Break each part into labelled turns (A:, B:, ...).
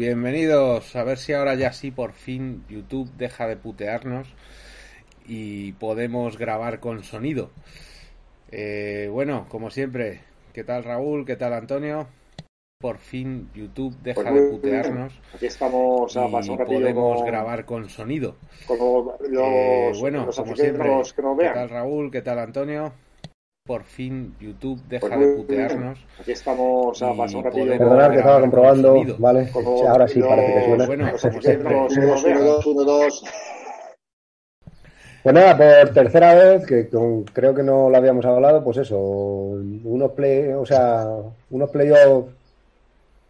A: Bienvenidos. A ver si ahora ya sí por fin YouTube deja de putearnos y podemos grabar con sonido. Eh, bueno, como siempre, ¿qué tal Raúl? ¿Qué tal Antonio? Por fin YouTube deja
B: Pues
A: de putearnos.
B: Aquí estamos a
A: y podemos grabar con sonido.
B: con los,
A: Eh, bueno,
B: los
A: como
B: aficionados
A: siempre,
B: que nos
A: ¿qué tal Raúl? ¿Qué tal Antonio? Por fin YouTube deja
B: Pues
A: de
B: muy
A: putearnos.
B: Aquí estamos a pasar con-
C: Perdonad que estaba comprobando,
A: sonido.
C: ¿vale? ahora sí,
B: los-
C: parece que suena.
A: Bueno,
B: los
A: como siempre.
B: que nos vean.
C: uno, dos. Pues nada, por tercera vez, que con- creo que no lo habíamos hablado, pues eso, unos play, o sea, unos playoffs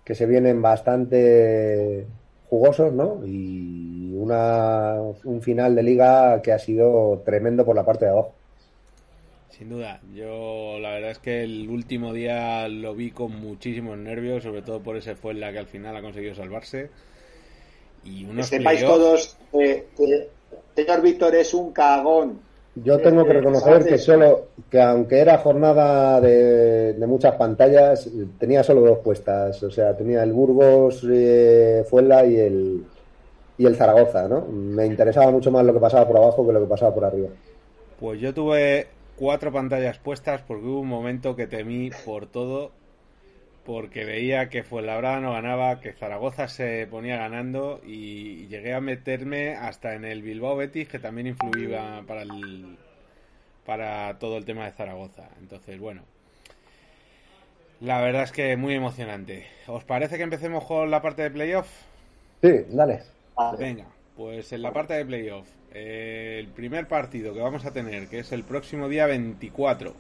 C: que se vienen bastante jugosos, ¿no? Y una, un final de liga que ha sido tremendo por la parte de abajo.
A: Sin duda, yo la verdad es que el último día lo vi con muchísimos nervios, sobre todo por ese fue la que al final ha conseguido salvarse. Y
B: Que
A: unos
B: sepáis
A: playoffs-
B: todos eh, que el señor Víctor es un cagón.
C: Yo tengo que
B: Eh,
C: reconocer que solo, que aunque era jornada de, de muchas pantallas, tenía solo dos puestas. O sea, tenía el Burgos, eh, Fuenla y el, y el Zaragoza, ¿no? Me interesaba mucho más lo que pasaba por abajo que lo que pasaba por arriba.
A: Pues yo tuve cuatro pantallas puestas porque hubo un momento que temí por todo, porque veía que Fuenlabrada no ganaba, que Zaragoza se ponía ganando y llegué a meterme hasta en el Bilbao Betis, que también influía para el, para todo el tema de Zaragoza. Entonces, bueno, la verdad es que muy emocionante. ¿Os parece que empecemos con la parte de playoff?
C: Sí, dale.
A: Venga, pues en la parte de playoff, eh, el primer partido que vamos a tener, que es el próximo día 24.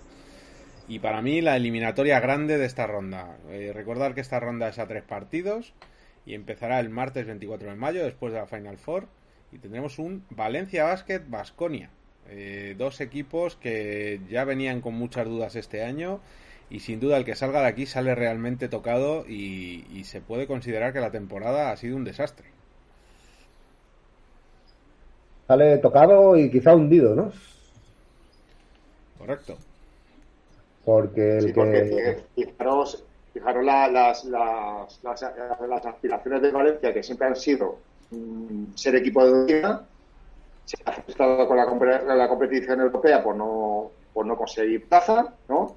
A: Y para mí la eliminatoria grande de esta ronda. Eh, recordar que esta ronda es a tres partidos y empezará el martes 24 de mayo después de la Final Four. Y tendremos un Valencia Basket Basconia. dos equipos que ya venían con muchas dudas este año y sin duda el que salga de aquí sale realmente tocado y se puede considerar que la temporada ha sido un desastre.
C: Sale tocado y quizá hundido, ¿no?
A: Correcto.
C: Porque el
B: Sí, porque
C: que...
B: eh, fijaros, fijaros la- las, las, las, las aspiraciones de Valencia, que siempre han sido mm, ser equipo de Liga, se ha frustrado con la, la competición europea por no, por no conseguir plaza, ¿no?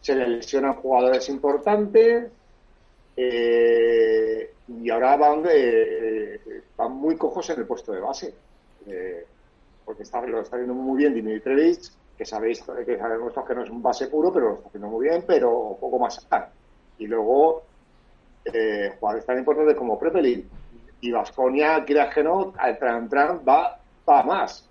B: Se le lesionan jugadores importantes eh, y ahora van, eh, van muy cojos en el puesto de base. Eh, porque lo está haciendo muy bien Dimitrievich, que sabéis que sabemos que no es un base puro, pero lo está haciendo muy bien, pero poco más allá. Y luego eh, jugadores tan importantes como Prepelin y Vasconia, creas que no, al tran va, va más.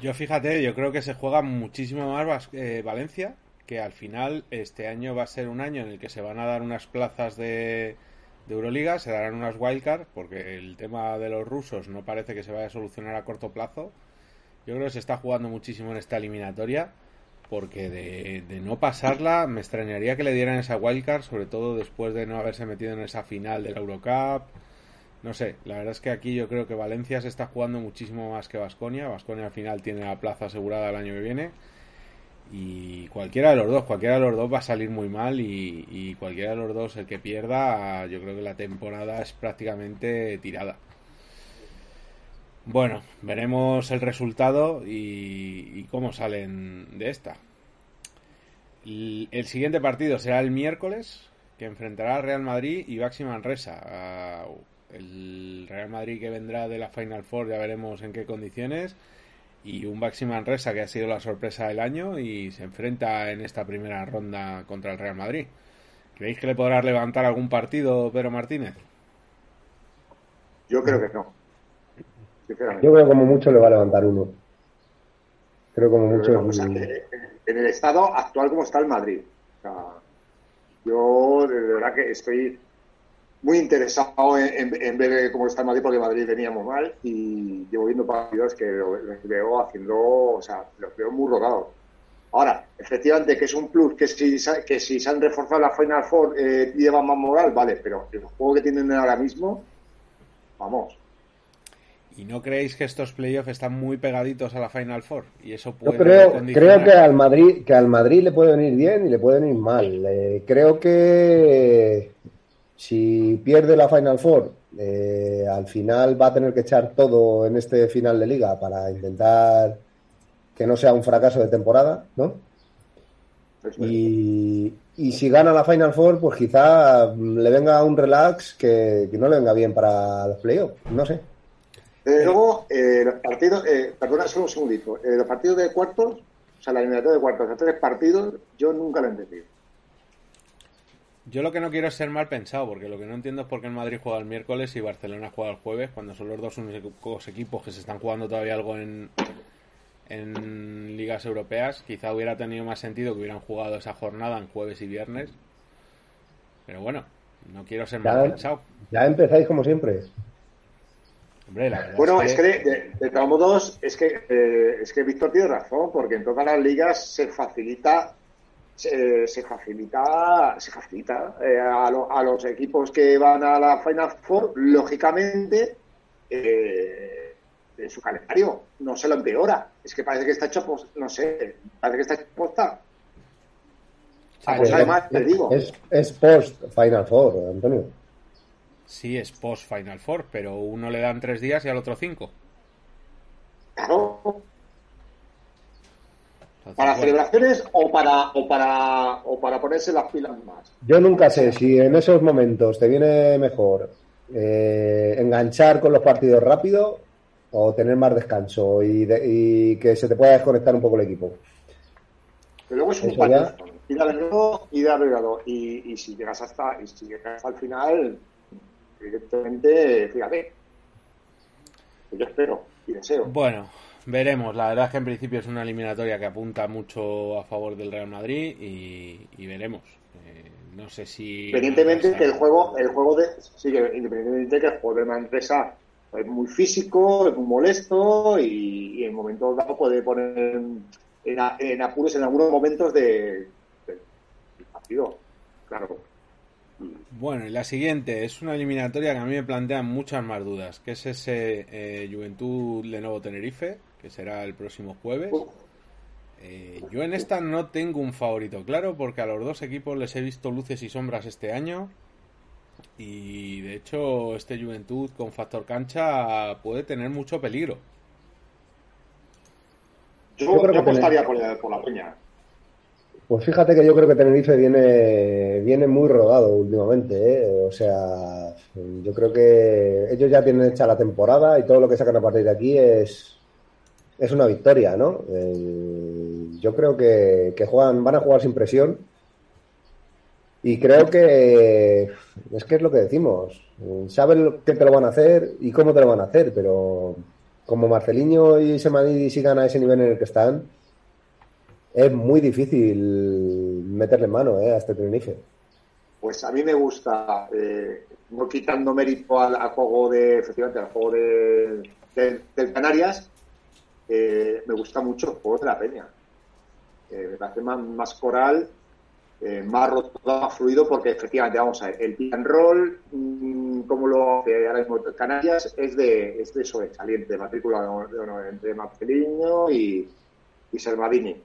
A: Yo fíjate, yo creo que se juega muchísimo más eh, Valencia, que al final este año va a ser un año en el que se van a dar unas plazas de, de Euroliga, se darán unas wildcards, porque el tema de los rusos no parece que se vaya a solucionar a corto plazo. Yo creo que se está jugando muchísimo en esta eliminatoria, porque de, de no pasarla me extrañaría que le dieran esa wildcard, sobre todo después de no haberse metido en esa final del Eurocup. No sé, la verdad es que aquí yo creo que Valencia se está jugando muchísimo más que Vasconia. Vasconia al final tiene la plaza asegurada el año que viene. Y cualquiera de los dos, cualquiera de los dos va a salir muy mal. Y, cualquiera de los dos, el que pierda, yo creo que la temporada es prácticamente tirada. Bueno, veremos el resultado y, y cómo salen de esta. El, el siguiente partido será el miércoles, que enfrentará al Real Madrid y Baxi Manresa. Ah, el Real Madrid que vendrá de la Final Four, ya veremos en qué condiciones. Y un Baxi Manresa que ha sido la sorpresa del año y se enfrenta en esta primera ronda contra el Real Madrid. ¿Creéis que le podrá levantar algún partido Pedro Martínez?
B: Yo creo que no.
C: Yo creo que como mucho le va a levantar uno. Creo como mucho.
B: Eh, en el estado actual como está el Madrid. O sea, yo de verdad que estoy muy interesado en, en- en ver cómo está el Madrid porque Madrid venía muy mal y llevo viendo partidos que lo- los veo haciendo, o sea, los veo muy rodados. Ahora, efectivamente que es un plus que si, sa- que si se han reforzado la Final Four eh, lleva más moral, vale, pero el juego que tienen ahora mismo, vamos,
A: ¿Y no creéis que estos playoffs están muy pegaditos a la Final Four? Y eso
C: Yo
A: puede
C: creo,
A: condicionar?
C: creo que al Madrid, que al Madrid le puede venir bien y le puede venir mal. Eh, creo que si pierde la Final Four, eh, al final va a tener que echar todo en este final de liga para intentar que no sea un fracaso de temporada, ¿no? Y, y si gana la Final Four, pues quizá le venga un relax que, que no le venga bien para los playoffs, no sé.
B: Desde luego, eh, los partidos, eh, perdona solo un segundito, eh, los partidos de cuartos, o sea, la eliminatoria de cuartos de tres partidos, yo nunca lo he entendido.
A: Yo lo que no quiero es ser mal pensado, porque lo que no entiendo es por qué el Madrid juega el miércoles y Barcelona juega el jueves, cuando son los dos únicos equipos que se están jugando todavía algo en, en ligas europeas. Quizá hubiera tenido más sentido que hubieran jugado esa jornada en jueves y viernes. Pero bueno, no quiero ser mal
C: Ya,
A: pensado.
C: ya empezáis como siempre.
A: Hombre, la verdad
B: Bueno,
A: es
B: es
A: que...
B: que de, de todos modos, es que, eh, es que Víctor tiene razón, porque en todas las ligas se facilita se, se facilita se facilita eh, a, lo- a los equipos que van a la Final Four, lógicamente, eh, en su calendario no se lo empeora. Es que parece que está hecho, pos- no sé, parece que está hecho posta. Ah, pues además, te digo,
C: Es, es post Final Four, Antonio.
A: Sí, es post Final Four, pero uno le dan tres días y al otro cinco.
B: claro, para celebraciones o para, o para, o para ponerse las pilas más.
C: Yo nunca sé si en esos momentos te viene mejor eh, enganchar con los partidos rápido o tener más descanso y, de- y que se te pueda desconectar un poco el equipo.
B: Pero luego es un partido. Ir al grado, ir al grado. Y, y si llegas hasta, y si llegas hasta el final, evidentemente, fíjate. Yo espero y deseo.
A: Bueno, veremos. La verdad es que en principio es una eliminatoria que apunta mucho a favor del Real Madrid y, y veremos. Eh, no sé si...
B: Independientemente que el juego, el juego de, sí, que independientemente que el juego de Manresa es muy físico, es muy molesto y, y en momentos dados puede poner en, a- en apuros en algunos momentos de, de- del partido. Claro.
A: Bueno, y la siguiente es una eliminatoria que a mí me plantean muchas más dudas, que es ese eh, Juventud Lenovo Tenerife, que será el próximo jueves. Eh, yo en esta no tengo un favorito claro, porque a los dos equipos les he visto luces y sombras este año. Y de hecho, este Juventud con factor cancha puede tener mucho peligro.
B: Yo,
C: Yo creo que
B: apostaría por la, por la peña.
C: Pues fíjate que yo creo que Tenerife viene, viene muy rodado últimamente, ¿eh? O sea, yo creo que ellos ya tienen hecha la temporada y todo lo que sacan a partir de aquí es, es una victoria, ¿no? Yo creo que, que juegan, van a jugar sin presión y creo que es que es lo que decimos. Saben qué te lo van a hacer y cómo te lo van a hacer, pero como Marceliño y Semanidi sigan a ese nivel en el que están, es muy difícil meterle mano eh, a este Tenerife.
B: Pues a mí me gusta, eh, no quitando mérito al, juego de, efectivamente, al juego de- del Canarias, eh, me gusta mucho el juego de la Peña. Eh, me parece más, más coral, eh, más roto, más fluido, porque efectivamente, vamos a ver, el pick and roll, mm, como lo hace ahora mismo Canarias, es de, es de sobresaliente, matrícula de entre Marceliño y, y Salmadini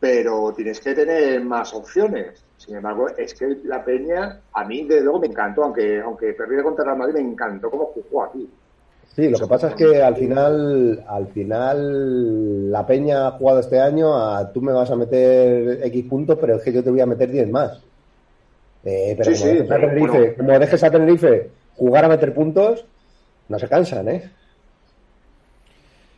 B: pero tienes que tener más opciones. Sin embargo, es que la Peña, a mí, de luego, me encantó, aunque aunque perdiera contra Real Madrid, me encantó cómo jugó aquí.
C: Sí, lo que pasa es que al final, al final, la Peña ha jugado este año a tú me vas a meter X puntos, pero es que yo te voy a meter 10 más. Eh, pero
B: Sí,
C: como,
B: sí,
C: dejes
B: pero
C: Tenerife,
B: bueno.
C: como dejes a Tenerife jugar a meter puntos, no se cansan, ¿eh?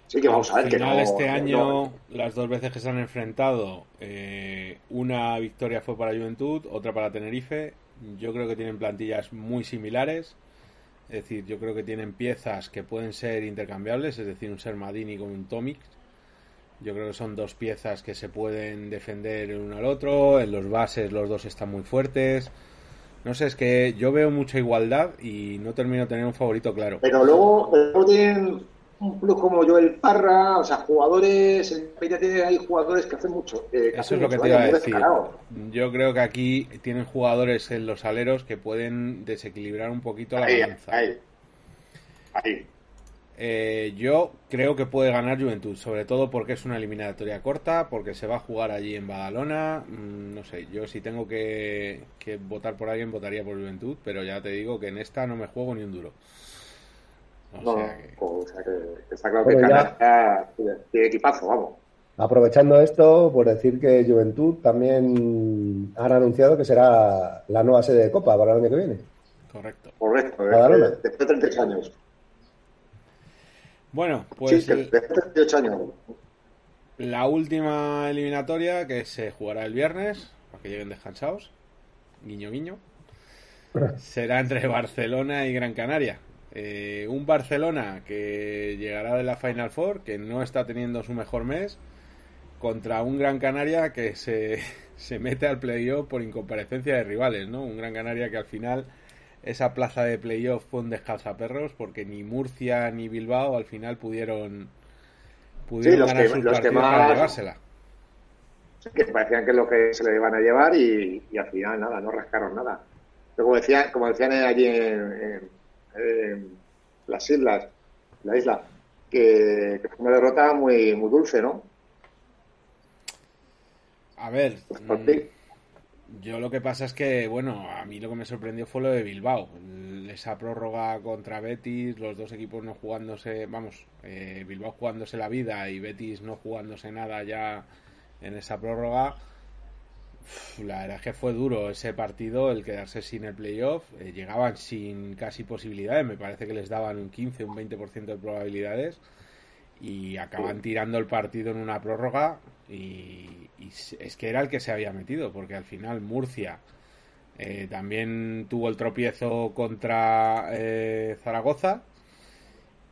B: Sí, que vamos a ver
A: Al
B: que
A: final,
B: no.
A: este
B: no-
A: año, las dos veces que se han enfrentado, eh, una victoria fue para Juventud, otra para Tenerife. Yo creo que tienen plantillas muy similares. Es decir, yo creo que tienen piezas que pueden ser intercambiables, es decir, un Sermadini con un Tomic. Yo creo que son dos piezas que se pueden defender el uno al otro. En los bases los dos están muy fuertes. No sé, es que yo veo mucha igualdad y no termino de tener un favorito claro.
B: Pero luego, luego tienen un plus como Joel Parra, o sea, jugadores, en Peña tiene hay jugadores que hacen mucho. eh, que
A: Eso
B: hacen
A: es lo que te iba a decir.
B: descarado.
A: Yo creo que aquí tienen jugadores en los aleros que pueden desequilibrar un poquito la
B: Ahí,
A: balanza.
B: ahí. Ahí.
A: Eh, yo creo que puede ganar Juventud, sobre todo porque es una eliminatoria corta, porque se va a jugar allí en Badalona. mm, no sé, yo si tengo que, que votar por alguien, votaría por Juventud, pero ya te digo que en esta no me juego ni un duro. O
B: No,
A: sea que-
B: o sea, que, que está claro
C: Bueno,
B: que
C: ya-
B: Canadá tiene, equipazo, vamos.
C: Aprovechando esto, por decir que Juventud también han anunciado que será la nueva sede de Copa para el año que viene.
A: correcto.
B: Correcto,
C: Badalona.
B: después, después de 38 años.
A: Bueno, pues
B: sí, después de 38 años.
A: la última eliminatoria que se jugará el viernes, para que lleguen descansados, guiño guiño, será entre Barcelona y Gran Canaria. Eh, un Barcelona que llegará de la Final Four, que no está teniendo su mejor mes, contra un Gran Canaria que se, se mete al playoff por incomparecencia de rivales, ¿no? Un Gran Canaria que al final esa plaza de playoff fue un descalzaperros porque ni Murcia ni Bilbao al final pudieron pudieron
B: los
A: ganar
B: que-
A: sus
B: los que
A: para
B: más-
A: llevársela.
B: que parecían que es lo que se le iban a llevar y, y al final nada, no rascaron nada. Pero como, decía, como decían allí en, en- en las islas, la isla, que, que fue una derrota muy, muy dulce, ¿no?
A: A ver,
B: Por
A: mm,
B: ti.
A: yo lo que pasa es que, bueno, a mí lo que me sorprendió fue lo de Bilbao. Esa prórroga contra Betis, los dos equipos no jugándose, vamos, eh, Bilbao jugándose la vida y Betis no jugándose nada ya en esa prórroga. La verdad es que fue duro ese partido, el quedarse sin el playoff. Eh, llegaban sin casi posibilidades, me parece que les daban un 15, un 20% de probabilidades. Y acaban tirando el partido en una prórroga. Y, y es que era el que se había metido, porque al final Murcia eh, también tuvo el tropiezo contra eh, Zaragoza.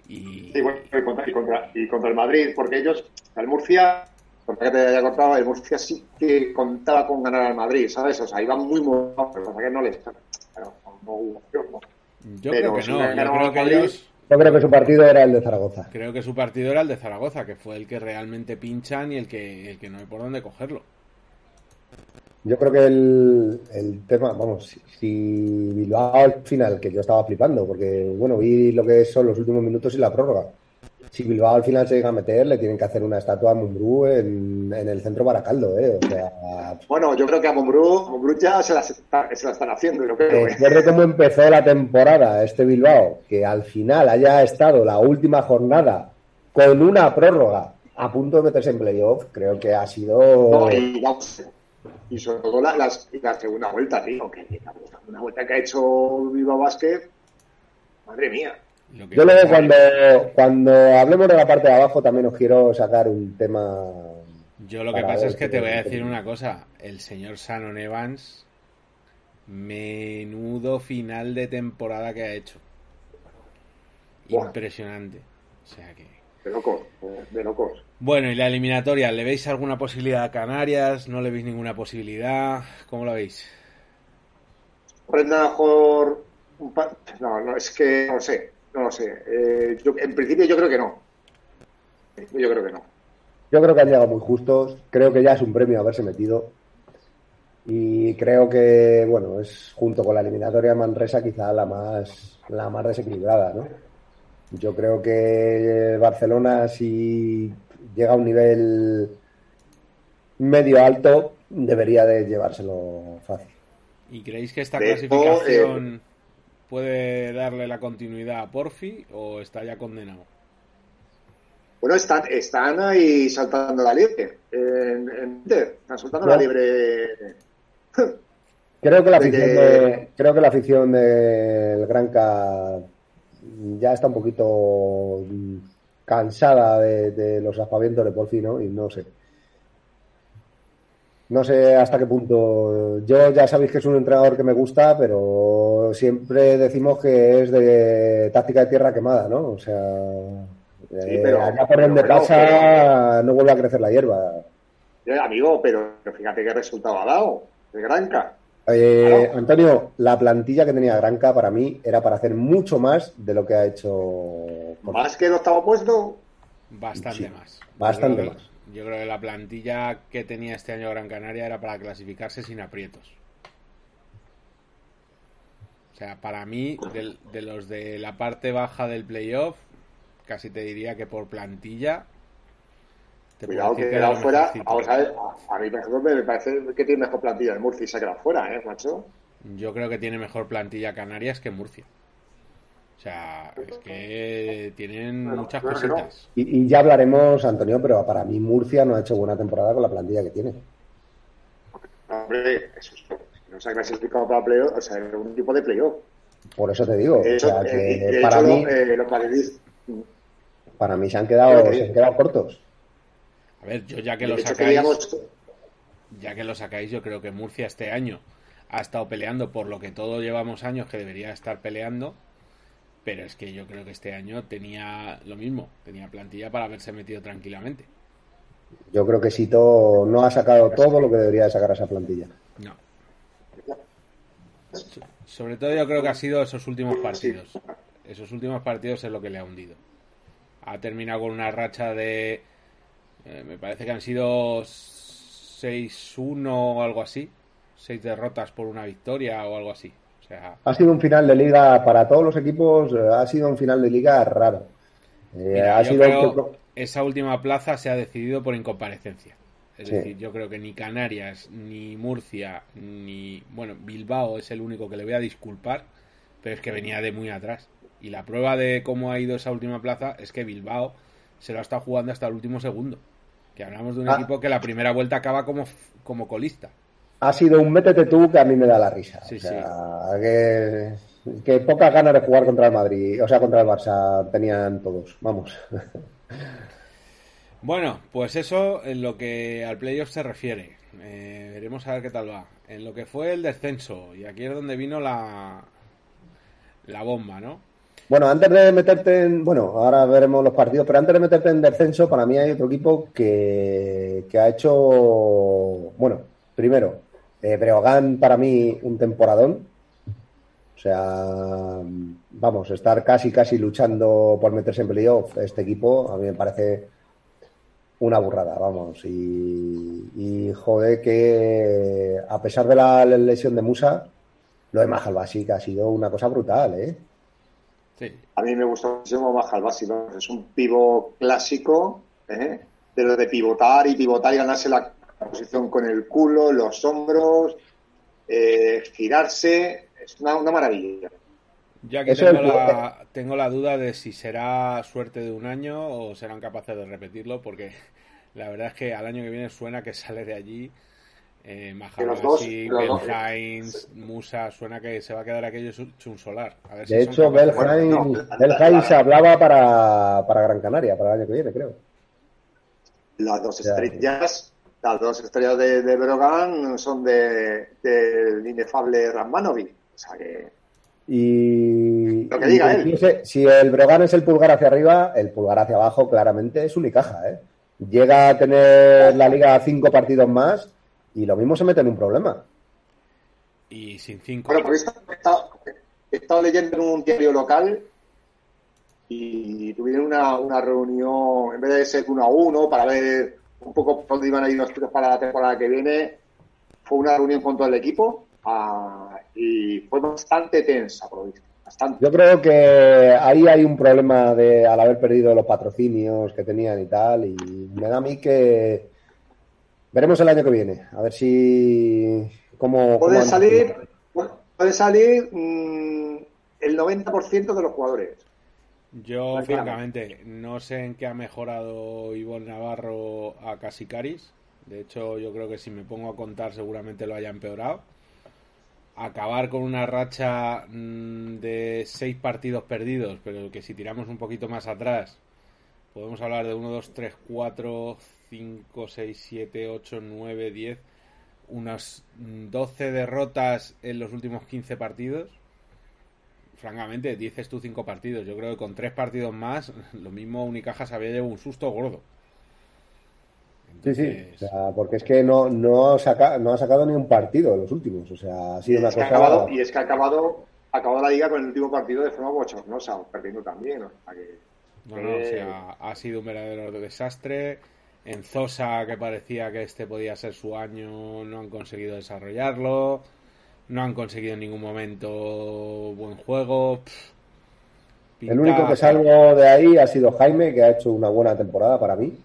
A: Y,
B: Y, bueno, y contra, y, contra, y contra el Madrid, porque ellos, el Murcia, por que te haya cortado, el Murcia sí que contaba con ganar al Madrid, ¿sabes? O sea, iban muy mojados, pero pasa que no les. Pero no hubo opción, ¿no?
A: yo
B: pero
A: creo que
B: si
A: no, yo creo que
B: Madrid-
A: ellos
C: Yo creo que su partido era el de Zaragoza.
A: Creo que su partido era el de Zaragoza, que fue el que realmente pinchan y el que, el que no hay por dónde cogerlo.
C: Yo creo que el, el tema, vamos, si, si Bilbao al final, que yo estaba flipando, porque bueno, vi lo que son los últimos minutos y la prórroga. Si Bilbao al final se llega a meter, le tienen que hacer una estatua a Mumbrú en, en el centro Baracaldo, ¿eh? O sea,
B: Bueno, yo creo que a Mombrú, Mombrú ya se la, se la están haciendo, yo creo.
C: después de cómo empezó la temporada este Bilbao, que al final haya estado la última jornada con una prórroga a punto de meterse en playoff, creo que ha sido...
B: No, y, y sobre todo la, segunda vuelta, tío, que la segunda vuelta que ha hecho Viva Basket, madre mía.
A: Lo que
C: Yo luego cuando, cuando hablemos de la parte de abajo también os quiero sacar un tema.
A: Yo lo que pasa es que te voy a decir una cosa. El señor Shannon Evans, menudo final de temporada que ha hecho. Impresionante. O sea que...
B: De locos, de locos.
A: Bueno, y la eliminatoria, ¿le veis alguna posibilidad a Canarias? ¿No le veis ninguna posibilidad? ¿Cómo lo veis?
B: Prenda mejor No, no, es que no lo sé, no lo sé. Eh, yo- en principio yo creo que no. Yo creo que no.
C: Yo creo que han llegado muy justos. Creo que ya es un premio haberse metido. Y creo que, bueno, es junto con la eliminatoria de Manresa quizá la más, la más desequilibrada, ¿no? Yo creo que Barcelona, si llega a un nivel medio alto, debería de llevárselo fácil.
A: ¿Y creéis que esta
B: De
A: clasificación puede darle la continuidad a Porfi o está ya condenado?
B: Bueno, están, están ahí saltando la liebre. En, en están saltando la
C: Ya.
B: liebre.
C: Creo que la afición de, creo que la afición del Granca ya está un poquito cansada de, de los aspavientos de Porfi, ¿no? Y no sé. No sé hasta qué punto. Yo ya sabéis que es un entrenador que me gusta, pero siempre decimos que es de táctica de tierra quemada, ¿no? O sea, eh,
B: pero-
C: allá por donde
B: pero-
C: pasa no vuelve a crecer la hierba.
B: Eh, amigo, pero fíjate qué resultado ha dado de Granca.
C: Eh. Antonio, la plantilla que tenía Granca para mí era para hacer mucho más de lo que ha hecho.
B: Más que el octavo puesto,
A: Bastante
C: Sí,
A: más.
C: bastante más.
A: Yo creo que la plantilla que tenía este año Gran Canaria era para clasificarse sin aprietos. O sea, para mí, de, los de la parte baja del playoff, casi te diría que por plantilla. te
B: cuidado que
A: que
B: quedado
A: era
B: fuera. Vamos a ver, a, a mí, por ejemplo, me parece que tiene mejor plantilla el Murcia y se ha quedado fuera, ¿eh, macho?
A: Yo creo que tiene mejor plantilla Canarias que Murcia. O sea, es que tienen
B: Bueno,
A: muchas
B: claro que no.
A: cositas.
C: Y, y ya hablaremos, Antonio, pero para mí Murcia no ha hecho buena temporada con la plantilla que tiene.
B: Hombre, eso es, no se ha clasificado para playoff, o sea, es un tipo de playoff.
C: Por eso te digo.
B: De
C: o sea,
B: eh,
C: que para,
B: hecho,
C: mí,
B: eh, madridistas-
C: para mí se han quedado, se han quedado cortos.
A: A ver, yo ya que lo sacáis. ya que lo sacáis, yo creo que Murcia este año ha estado peleando por lo que todos llevamos años que debería estar peleando, pero es que yo creo que este año tenía lo mismo, tenía plantilla para haberse metido tranquilamente.
C: Yo creo que Sito no ha sacado todo lo que debería de sacar a esa plantilla.
A: No. So- Sobre todo yo creo que ha sido esos últimos partidos. Esos últimos partidos es lo que le ha hundido. Ha terminado con una racha de... eh, me parece que han sido 6-1 o algo así. Seis derrotas por una victoria o algo así. Sea,
C: Ha sido un final de liga para todos los equipos, eh, ha sido un final de liga raro. Eh,
A: Mira,
C: ha sido
A: creo esa última plaza se ha decidido por incomparecencia. Es
C: Sí.
A: decir, yo creo que ni Canarias, ni Murcia, ni. Bueno, Bilbao es el único que le voy a disculpar, pero es que venía de muy atrás. Y la prueba de cómo ha ido esa última plaza es que Bilbao se lo ha estado jugando hasta el último segundo. Que hablamos de un
C: Ah.
A: equipo que la primera vuelta acaba como, como colista.
C: Ha sido un métete tú que a mí me da la risa.
A: Sí,
C: o sea, que, que pocas ganas de jugar contra el Madrid, o sea, contra el Barça tenían todos. Vamos.
A: Bueno, pues eso en lo que al playoff se refiere. Eh, veremos a ver qué tal va. En lo que fue el descenso, y aquí es donde vino la, la bomba, ¿no?
C: Bueno, antes de meterte en. Bueno, ahora veremos los partidos, pero antes de meterte en descenso, para mí hay otro equipo que, que ha hecho. Bueno, primero, eh, Breogán para mí un temporadón. O sea, vamos, estar casi, casi luchando por meterse en playoff este equipo, a mí me parece una burrada, vamos. Y, y joder, que a pesar de la lesión de Musa, lo de Majalbasi que ha sido una cosa brutal, ¿eh?
A: Sí.
B: A mí me gusta muchísimo más Jalbasi, ¿no? Es un pivo clásico, ¿eh? de lo de pivotar y pivotar y ganarse la posición con el culo, los hombros, eh, girarse. Es una, una maravilla.
A: Yo aquí
C: Eso
A: tengo la, tengo la duda de si será suerte de un año o serán capaces de repetirlo, porque la verdad es que al año que viene suena que sale de allí eh,
B: Que dos-
A: Belhains, Musa, suena que se va a quedar aquello hecho un solar. A ver si
C: De hecho,
B: Bueno, no,
C: se hablaba para, para Gran Canaria, para el año que viene, creo.
B: Las dos
C: Ya.
B: estrellas, las dos estrellas de, de Brogan son de, del inefable Rasmanovic. O sea que
C: Y,
B: Lo que
C: y
B: diga él.
C: si el Brogan es el pulgar hacia arriba, el pulgar hacia abajo claramente es Unicaja, ¿eh? Llega a tener la liga cinco partidos más y lo mismo se mete en un problema.
A: Y sin cinco.
B: Bueno, porque he estado, he estado- he estado leyendo en un diario local y tuvieron una, una reunión, en vez de ser uno a uno, para ver un poco dónde iban a ir los tiros para la temporada que viene, fue una reunión con todo el equipo ah, y fue bastante tensa, por lo visto. Bastante.
C: Yo creo que ahí hay un problema de al haber perdido los patrocinios que tenían y tal, y me da a mí que veremos el año que viene, a ver si cómo, cómo
B: Pueden
C: han-
B: salir, pueden salir mm, el 90% de los jugadores.
A: Yo,
B: Tranquilamente.
A: francamente, no sé en qué ha mejorado Ivonne Navarro a Casicaris. De hecho, yo creo que si me pongo a contar, seguramente lo haya empeorado. Acabar con una racha mm, de seis partidos perdidos, pero que si tiramos un poquito más atrás, podemos hablar de 1, 2, 3, 4, 5, 6, 7, 8, 9, 10. unas 12 derrotas en los últimos 15 partidos. Francamente, dices tú 5 partidos. Yo creo que con 3 partidos más, lo mismo Unicaja se había llevado un susto gordo.
C: Sí, sí, o sea, porque es que no, no, saca, no ha sacado ni un partido de los últimos. O sea, ha sido
B: Y
C: una
B: es, que ha
C: cosa.
B: acabado, y es que ha acabado, ha acabado la liga con el último partido de forma bochornosa, perdiendo también. O sea que-
A: No, no, o sea, ha sido un verdadero desastre. En Zosa, que parecía que este podía ser su año, no han conseguido desarrollarlo. No han conseguido en ningún momento buen juego. Pff,
C: El único que salgo de ahí ha sido Jaime, que ha hecho una buena temporada para mí.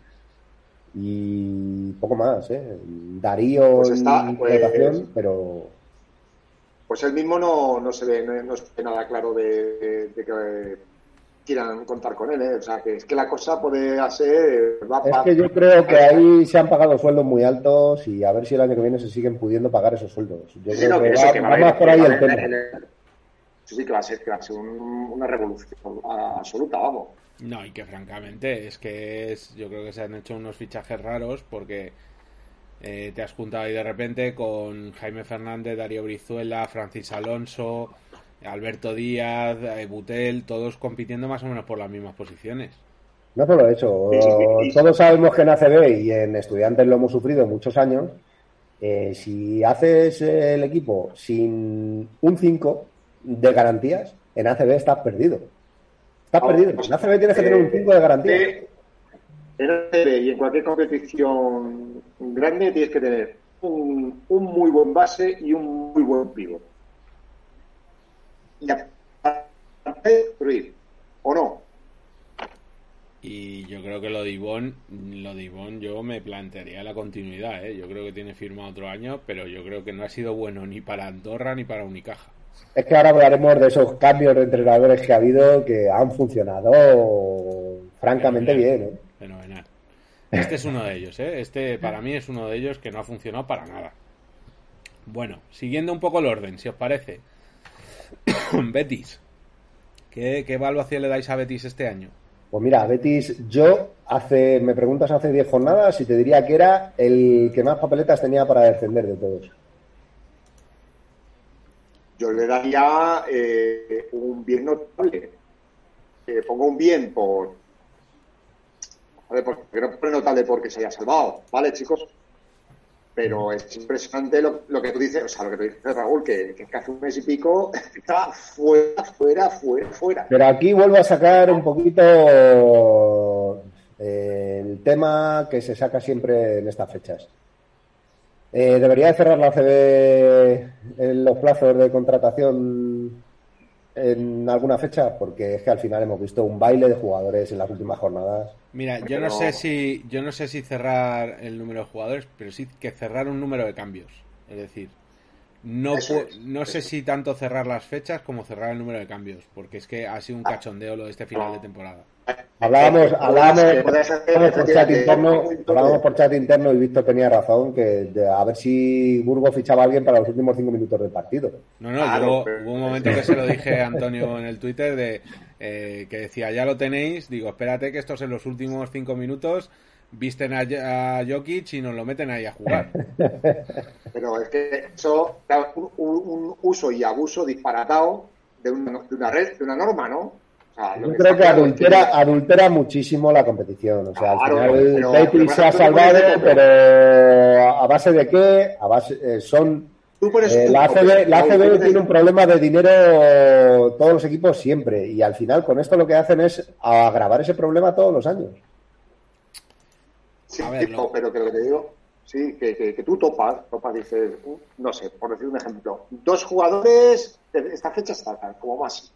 C: Y poco más, ¿eh? Darío
B: Pues está,
C: en
B: pues-
C: pero
B: Pues él mismo no, no se ve, no, no se ve nada claro de, de- de que quieran contar con él, ¿eh? O sea, que es que la cosa puede hacer... Va,
C: es
B: va-
C: que yo creo que ahí se han pagado sueldos muy altos y a ver si el año que viene se siguen pudiendo pagar esos sueldos. Yo
B: Sí,
C: creo
B: no,
C: que va,
B: que va
C: va
B: a
C: más por ahí el tema.
B: sí, que va a ser, que va a ser un- una revolución absoluta, vamos.
A: No, y que francamente es que es, yo creo que se han hecho unos fichajes raros porque eh, te has juntado ahí de repente con Jaime Fernández, Darío Brizuela, Francis Alonso, Alberto Díaz, eh, Butel, todos compitiendo más o menos por las mismas posiciones.
C: No solo eso, todos sabemos que en ACB y en estudiantes lo hemos sufrido muchos años. eh, si haces eh, el equipo sin un 5 de garantías, en ACB estás perdido. Estás perdido. En ACB tienes que tener un 5 de garantías.
B: Eh, En ACB y en cualquier competición grande tienes que tener un, un muy buen base y un muy buen pivot. Y aparte, destruir, ¿o no?
A: Y yo creo que lo de Ivonne, lo de yo me plantearía la continuidad, ¿eh? Yo creo que tiene firmado otro año, pero yo creo que no ha sido bueno ni para Andorra ni para Unicaja.
C: Es que ahora hablaremos de esos cambios de entrenadores que ha habido que han funcionado francamente bien. ¿eh?
A: Fenomenal. Este es uno de ellos, ¿eh? Este para mí es uno de ellos que no ha funcionado para nada. Bueno, siguiendo un poco el orden, si os parece. Betis. ¿Qué, ¿Qué evaluación le dais a Betis este año?
C: Pues mira, Betis, yo hace, me preguntas hace 10 jornadas y te diría que era el que más papeletas tenía para defender de todos.
B: Yo le daría eh, un bien notable. Eh, pongo un bien por. A ver, porque no pone notable porque se haya salvado, ¿vale, chicos? Pero es impresionante lo, lo que tú dices, o sea, lo que tú dices, Raúl, que, que, hace un mes y pico está fuera, fuera, fuera, fuera.
C: Pero aquí vuelvo a sacar un poquito eh, el tema que se saca siempre en estas fechas. Eh, ¿Debería de cerrar la CB en los plazos de contratación en alguna fecha? Porque es que al final hemos visto un baile de jugadores en las últimas jornadas.
A: Mira, yo no sé si yo no sé si cerrar el número de jugadores, pero sí que cerrar un número de cambios. Es decir, no
B: es,
A: no sé si tanto cerrar las fechas como cerrar el número de cambios, porque es que ha sido un cachondeo lo de este final de temporada.
C: Hablábamos, hablábamos, hablábamos por chat interno, hablábamos por chat interno y Víctor tenía razón que de- a ver si Burgos fichaba a alguien para los últimos cinco minutos del partido.
A: No, no,
B: Claro,
A: yo
B: pero-
A: hubo un momento que se lo dije a Antonio en el Twitter de eh, que decía, ya lo tenéis, digo, espérate que estos en los últimos cinco minutos visten a, a Jokic y nos lo meten ahí a jugar.
B: Pero es que eso, un, un- un uso y abuso disparatado de una, de una red, de una norma, ¿no? O sea, lo
C: Yo
B: que
C: creo que
B: es
C: adultera, adultera muchísimo la competición. O sea, al final
B: pero-
C: se ha salvado, pero ¿a base de qué? A base, eh, son eh, la ACB, la ACB tiene un problema de dinero todos los equipos siempre y al final con esto lo que hacen es agravar ese problema todos los años.
B: Sí,
A: ver, lo-
B: pero que lo que te digo, sí, que, que, que tú topas, topas, dices, uh, no sé, por decir un ejemplo, dos jugadores de esta fecha está tal, como más.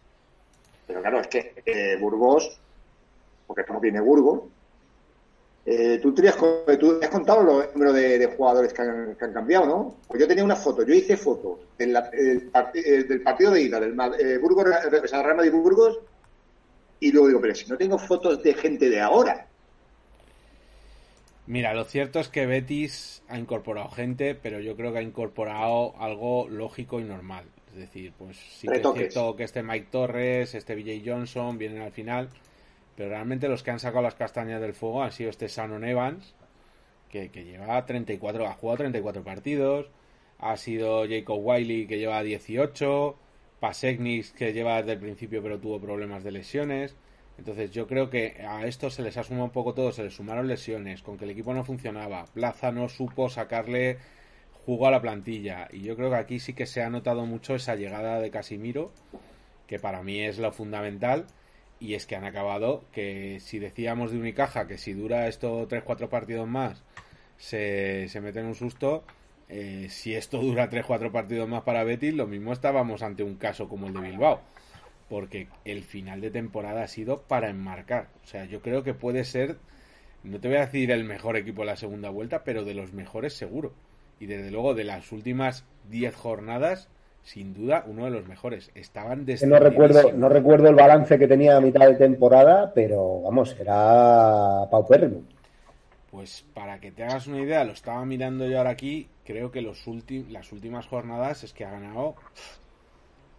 B: Pero claro, es que eh, Burgos, porque no viene Burgos, eh, tú, tenías, tú has contado los número de, de jugadores que han, que han cambiado, ¿no? Pues yo tenía una foto, yo hice fotos del, el parti- eh, del partido de ida, del eh, Burgos, o sea, Real Madrid Burgos, y luego digo, pero si no tengo fotos de gente de ahora.
A: Mira, lo cierto es que Betis ha incorporado gente, pero yo creo que ha incorporado algo lógico y normal. Es decir, pues sí que es cierto que este Mike Torres, este BJ Johnson vienen al final, pero realmente los que han sacado las castañas del fuego han sido este Shannon Evans, que, que lleva 34, ha jugado 34 partidos, ha sido Jacob Wiley que lleva 18, Pasegnis que lleva desde el principio pero tuvo problemas de lesiones. Entonces yo creo que a esto se les ha sumado un poco todo, se les sumaron lesiones, con que el equipo no funcionaba, Plaza no supo sacarle jugo a la plantilla. Y yo creo que aquí sí que se ha notado mucho esa llegada de Casimiro, que para mí es lo fundamental. Y es que han acabado que si decíamos de Unicaja que si dura esto 3-4 partidos más se, se mete en un susto, eh, si esto dura 3-4 partidos más para Betis, lo mismo estábamos ante un caso como el de Bilbao porque el final de temporada ha sido para enmarcar. O sea, yo creo que puede ser, no te voy a decir el mejor equipo de la segunda vuelta, pero de los mejores seguro. Y desde luego de las últimas 10 jornadas, sin duda, uno de los mejores. Estaban
C: no recuerdo No recuerdo el balance que tenía a mitad de temporada, pero vamos, era paupérrimo.
A: Pues para que te hagas una idea, lo estaba mirando yo ahora aquí, creo que los las últimas jornadas es que ha ganado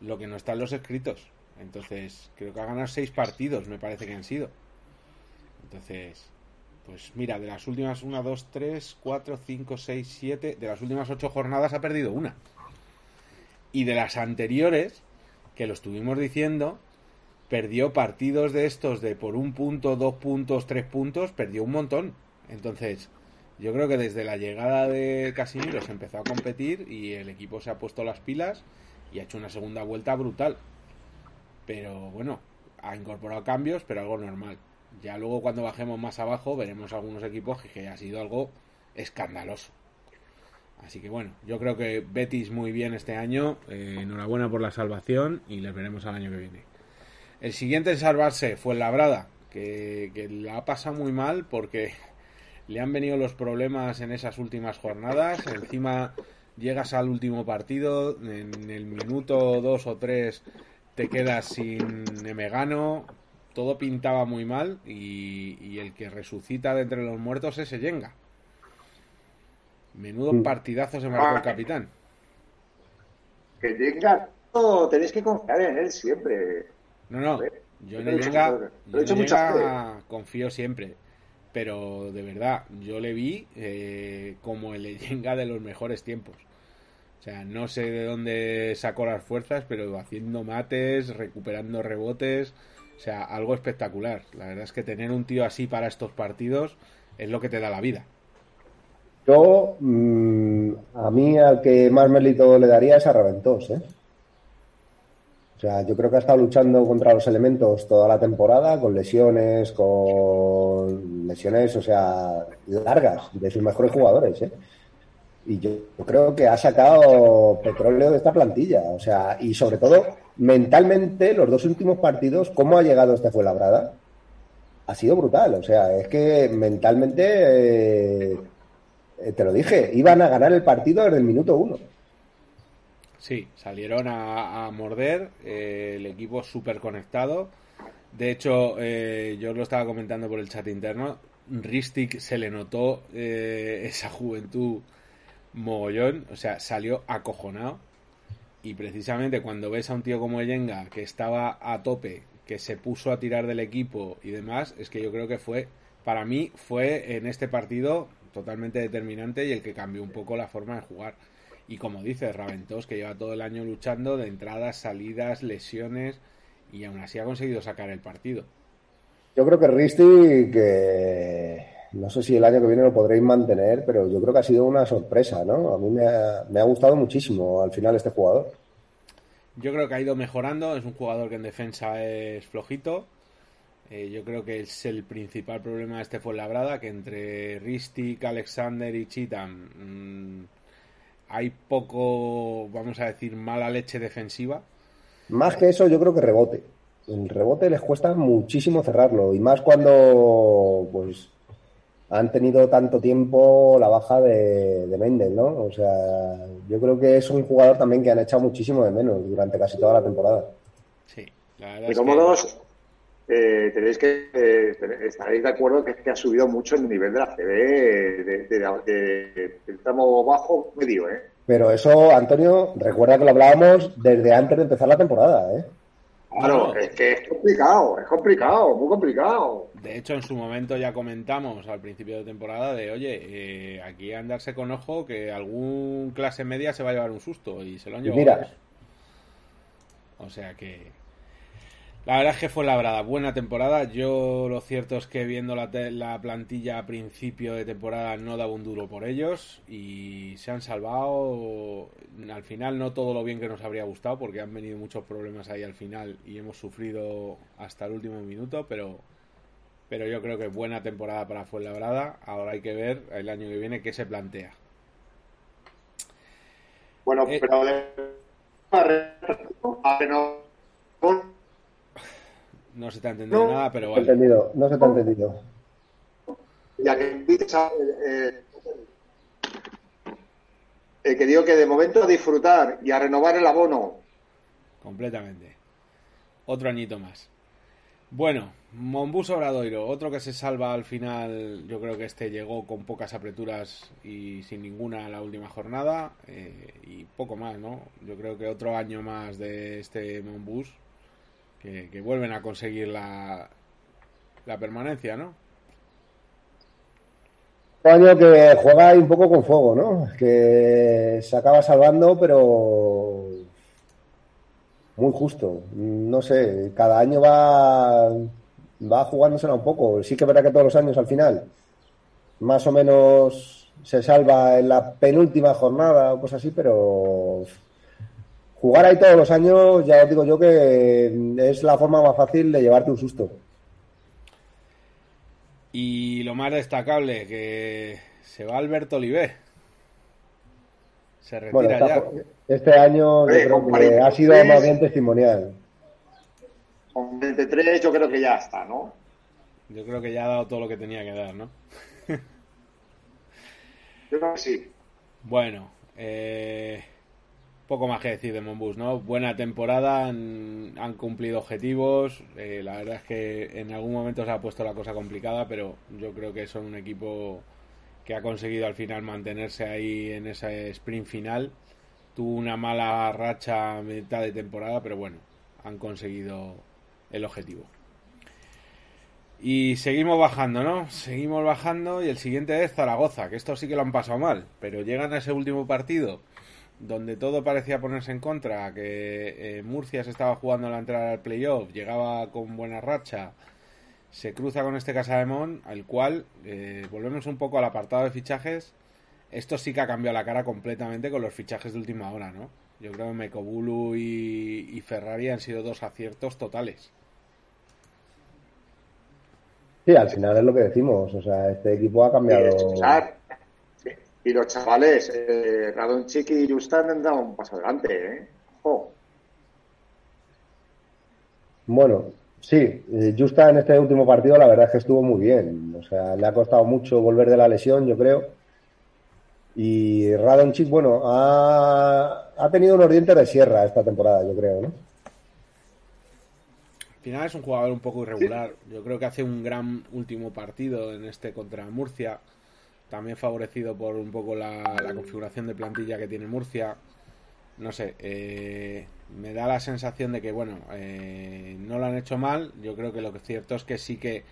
A: lo que no está en los escritos. Entonces, creo que ha ganado seis partidos, me parece que han sido. Entonces, pues mira, de las últimas 1, 2, 3, 4, 5, 6, 7, de las últimas ocho jornadas ha perdido una. Y de las anteriores, que lo estuvimos diciendo, perdió partidos de estos de por un punto, dos puntos, tres puntos, perdió un montón. Entonces, yo creo que desde la llegada de Casimiro se empezó a competir y el equipo se ha puesto las pilas y ha hecho una segunda vuelta brutal. Pero bueno, ha incorporado cambios, pero algo normal. Ya luego cuando bajemos más abajo veremos algunos equipos que, ha sido algo escandaloso. Así que bueno, yo creo que Betis muy bien este año. Eh, enhorabuena por la salvación y les veremos al año que viene. El siguiente en salvarse fue Labrada, que, que la ha pasado muy mal porque le han venido los problemas en esas últimas jornadas. Encima llegas al último partido, en el minuto dos o tres te quedas sin Emegano, todo pintaba muy mal y, el que resucita de entre los muertos es Yenga. Menudo mm. partidazo se marcó el capitán.
B: Que Yenga, no, tenéis que confiar en él siempre.
A: No, no, yo en el Yenga, confío siempre. Pero de verdad, yo le vi eh, como el Yenga de los mejores tiempos. O sea, no sé de dónde sacó las fuerzas, pero haciendo mates, recuperando rebotes, o sea, algo espectacular. La verdad es que tener un tío así para estos partidos es lo que te da la vida.
C: Yo, mm, a mí al que más mérito le daría es a Reventós, ¿eh? O sea, yo creo que ha estado luchando contra los elementos toda la temporada, con lesiones, con lesiones, o sea, largas, de sus mejores jugadores, ¿eh? Y yo, creo que ha sacado petróleo de esta plantilla. O sea, y sobre todo, mentalmente, los dos últimos partidos, cómo ha llegado este fue labrada, ha sido brutal. O sea, es que mentalmente, eh, te lo dije, iban a ganar el partido desde el minuto uno.
A: Sí, salieron a, morder, eh, el equipo súper conectado. De hecho, eh, yo lo estaba comentando por el chat interno, Ristic se le notó esa juventud mogollón, o sea, salió acojonado. Y precisamente cuando ves a un tío como Yenga, que estaba a tope, que se puso a tirar del equipo y demás, es que yo creo que fue, para mí, fue en este partido totalmente determinante y el que cambió un poco la forma de jugar. Y como dices, Raventos, que lleva todo el año luchando de entradas, salidas, lesiones, y aún así ha conseguido sacar el partido.
C: Yo creo que Risti, que no sé si el año que viene lo podréis mantener, pero yo creo que ha sido una sorpresa, ¿no? A mí me ha, gustado muchísimo al final este jugador.
A: Yo creo que ha ido mejorando, es un jugador que en defensa es flojito. Eh, yo creo que es el principal problema de este Fuenlabrada, que entre Ristic, Alexander y Chitam mm, hay poco, vamos a decir, mala leche defensiva.
C: Más que eso, yo creo que rebote. El rebote les cuesta muchísimo cerrarlo, y más cuando, pues, han tenido tanto tiempo la baja de, de Mendes, ¿no? O sea, yo creo que es un jugador también que han echado muchísimo de menos durante casi toda la temporada.
B: Sí, la verdad. Es eh, tenéis que eh, estaréis de acuerdo que, que, ha subido mucho el nivel de la CB de, de, del tramo bajo medio, ¿eh?
C: Pero eso, Antonio, recuerda que lo hablábamos desde antes de empezar la temporada, ¿eh?
B: Claro, es que es complicado, es complicado, muy complicado.
A: De hecho, en su momento ya comentamos al principio de temporada de, oye, eh, aquí andarse con ojo que algún clase media se va a llevar un susto y se lo han llevado.
C: Mira.
A: O sea que la verdad es que fue labrada, buena temporada. Yo lo cierto es que viendo la, la, plantilla a principio de temporada no daba un duro por ellos y se han salvado. Al final no todo lo bien que nos habría gustado porque han venido muchos problemas ahí al final y hemos sufrido hasta el último minuto, pero, pero yo creo que buena temporada para Fuenlabrada. Ahora hay que ver el año que viene qué se plantea.
B: Bueno, eh, pero
A: no se te ha entendido
C: no,
A: nada, pero
C: no
A: vale.
C: Se entendido, no se te ha entendido.
B: Ya que invites a. Eh, eh, que digo que de momento a disfrutar y a renovar el abono.
A: Completamente. Otro añito más. Bueno, Monbus Obradoiro, otro que se salva al final, yo creo que este llegó con pocas apreturas y sin ninguna a la última jornada eh, y poco más, ¿no? Yo creo que otro año más de este Monbus que, vuelven a conseguir la, la permanencia, ¿no?
C: Un año que juega ahí un poco con fuego, ¿no? Que se acaba salvando, pero muy justo. No sé, cada año va, va jugándosela un poco. Sí que verá que todos los años al final, más o menos se salva en la penúltima jornada o cosas así, pero jugar ahí todos los años, ya os digo yo que es la forma más fácil de llevarte un susto.
A: Y lo más destacable, que se va Alberto Olivé. Se retira
C: Bueno, está-
A: ya.
C: este año yo
B: Eh,
C: creo
B: con
C: que ha sido
B: 43.
C: más bien testimonial.
B: Con 23 yo creo que ya está, ¿no?
A: Yo creo que ya ha dado todo lo que tenía que dar, ¿no?
B: Yo creo que sí.
A: Bueno, eh, poco más que decir de Monbus, ¿no? Buena temporada, han, cumplido objetivos. eh, la verdad es que en algún momento se ha puesto la cosa complicada, pero yo creo que son un equipo que ha conseguido al final mantenerse ahí en ese sprint final. Tuvo una mala racha a mitad de temporada, pero bueno, han conseguido el objetivo. Y seguimos bajando, ¿no? Seguimos bajando y el siguiente es Zaragoza, que esto sí que lo han pasado mal, pero llegan a ese último partido donde todo parecía ponerse en contra, que eh, Murcia se estaba jugando la entrada al playoff, llegaba con buena racha, se cruza con este Casademón, al cual eh, volvemos un poco al apartado de fichajes. Esto sí que ha cambiado la cara completamente con los fichajes de última hora, ¿no? Yo creo que Mekobulu y, y Ferrari han sido dos aciertos totales.
C: Sí, al final es lo que decimos. O sea, este equipo ha cambiado.
B: Y los chavales, eh, Radonchik y Justan han dado un paso adelante, ¿eh?
C: Bueno, sí, eh, Justa en este último partido la verdad es que estuvo muy bien. O sea, le ha costado mucho volver de la lesión, yo creo. Y Radonchik, bueno, ha, ha tenido unos dientes de sierra esta temporada, yo creo, ¿no?
A: Al final es un jugador un poco irregular. Yo creo que hace un gran último partido en este contra Murcia. También favorecido por un poco la, configuración de plantilla que tiene Murcia. No sé, eh, me da la sensación de que, bueno, eh, no lo han hecho mal. Yo creo que lo que es cierto es que sí que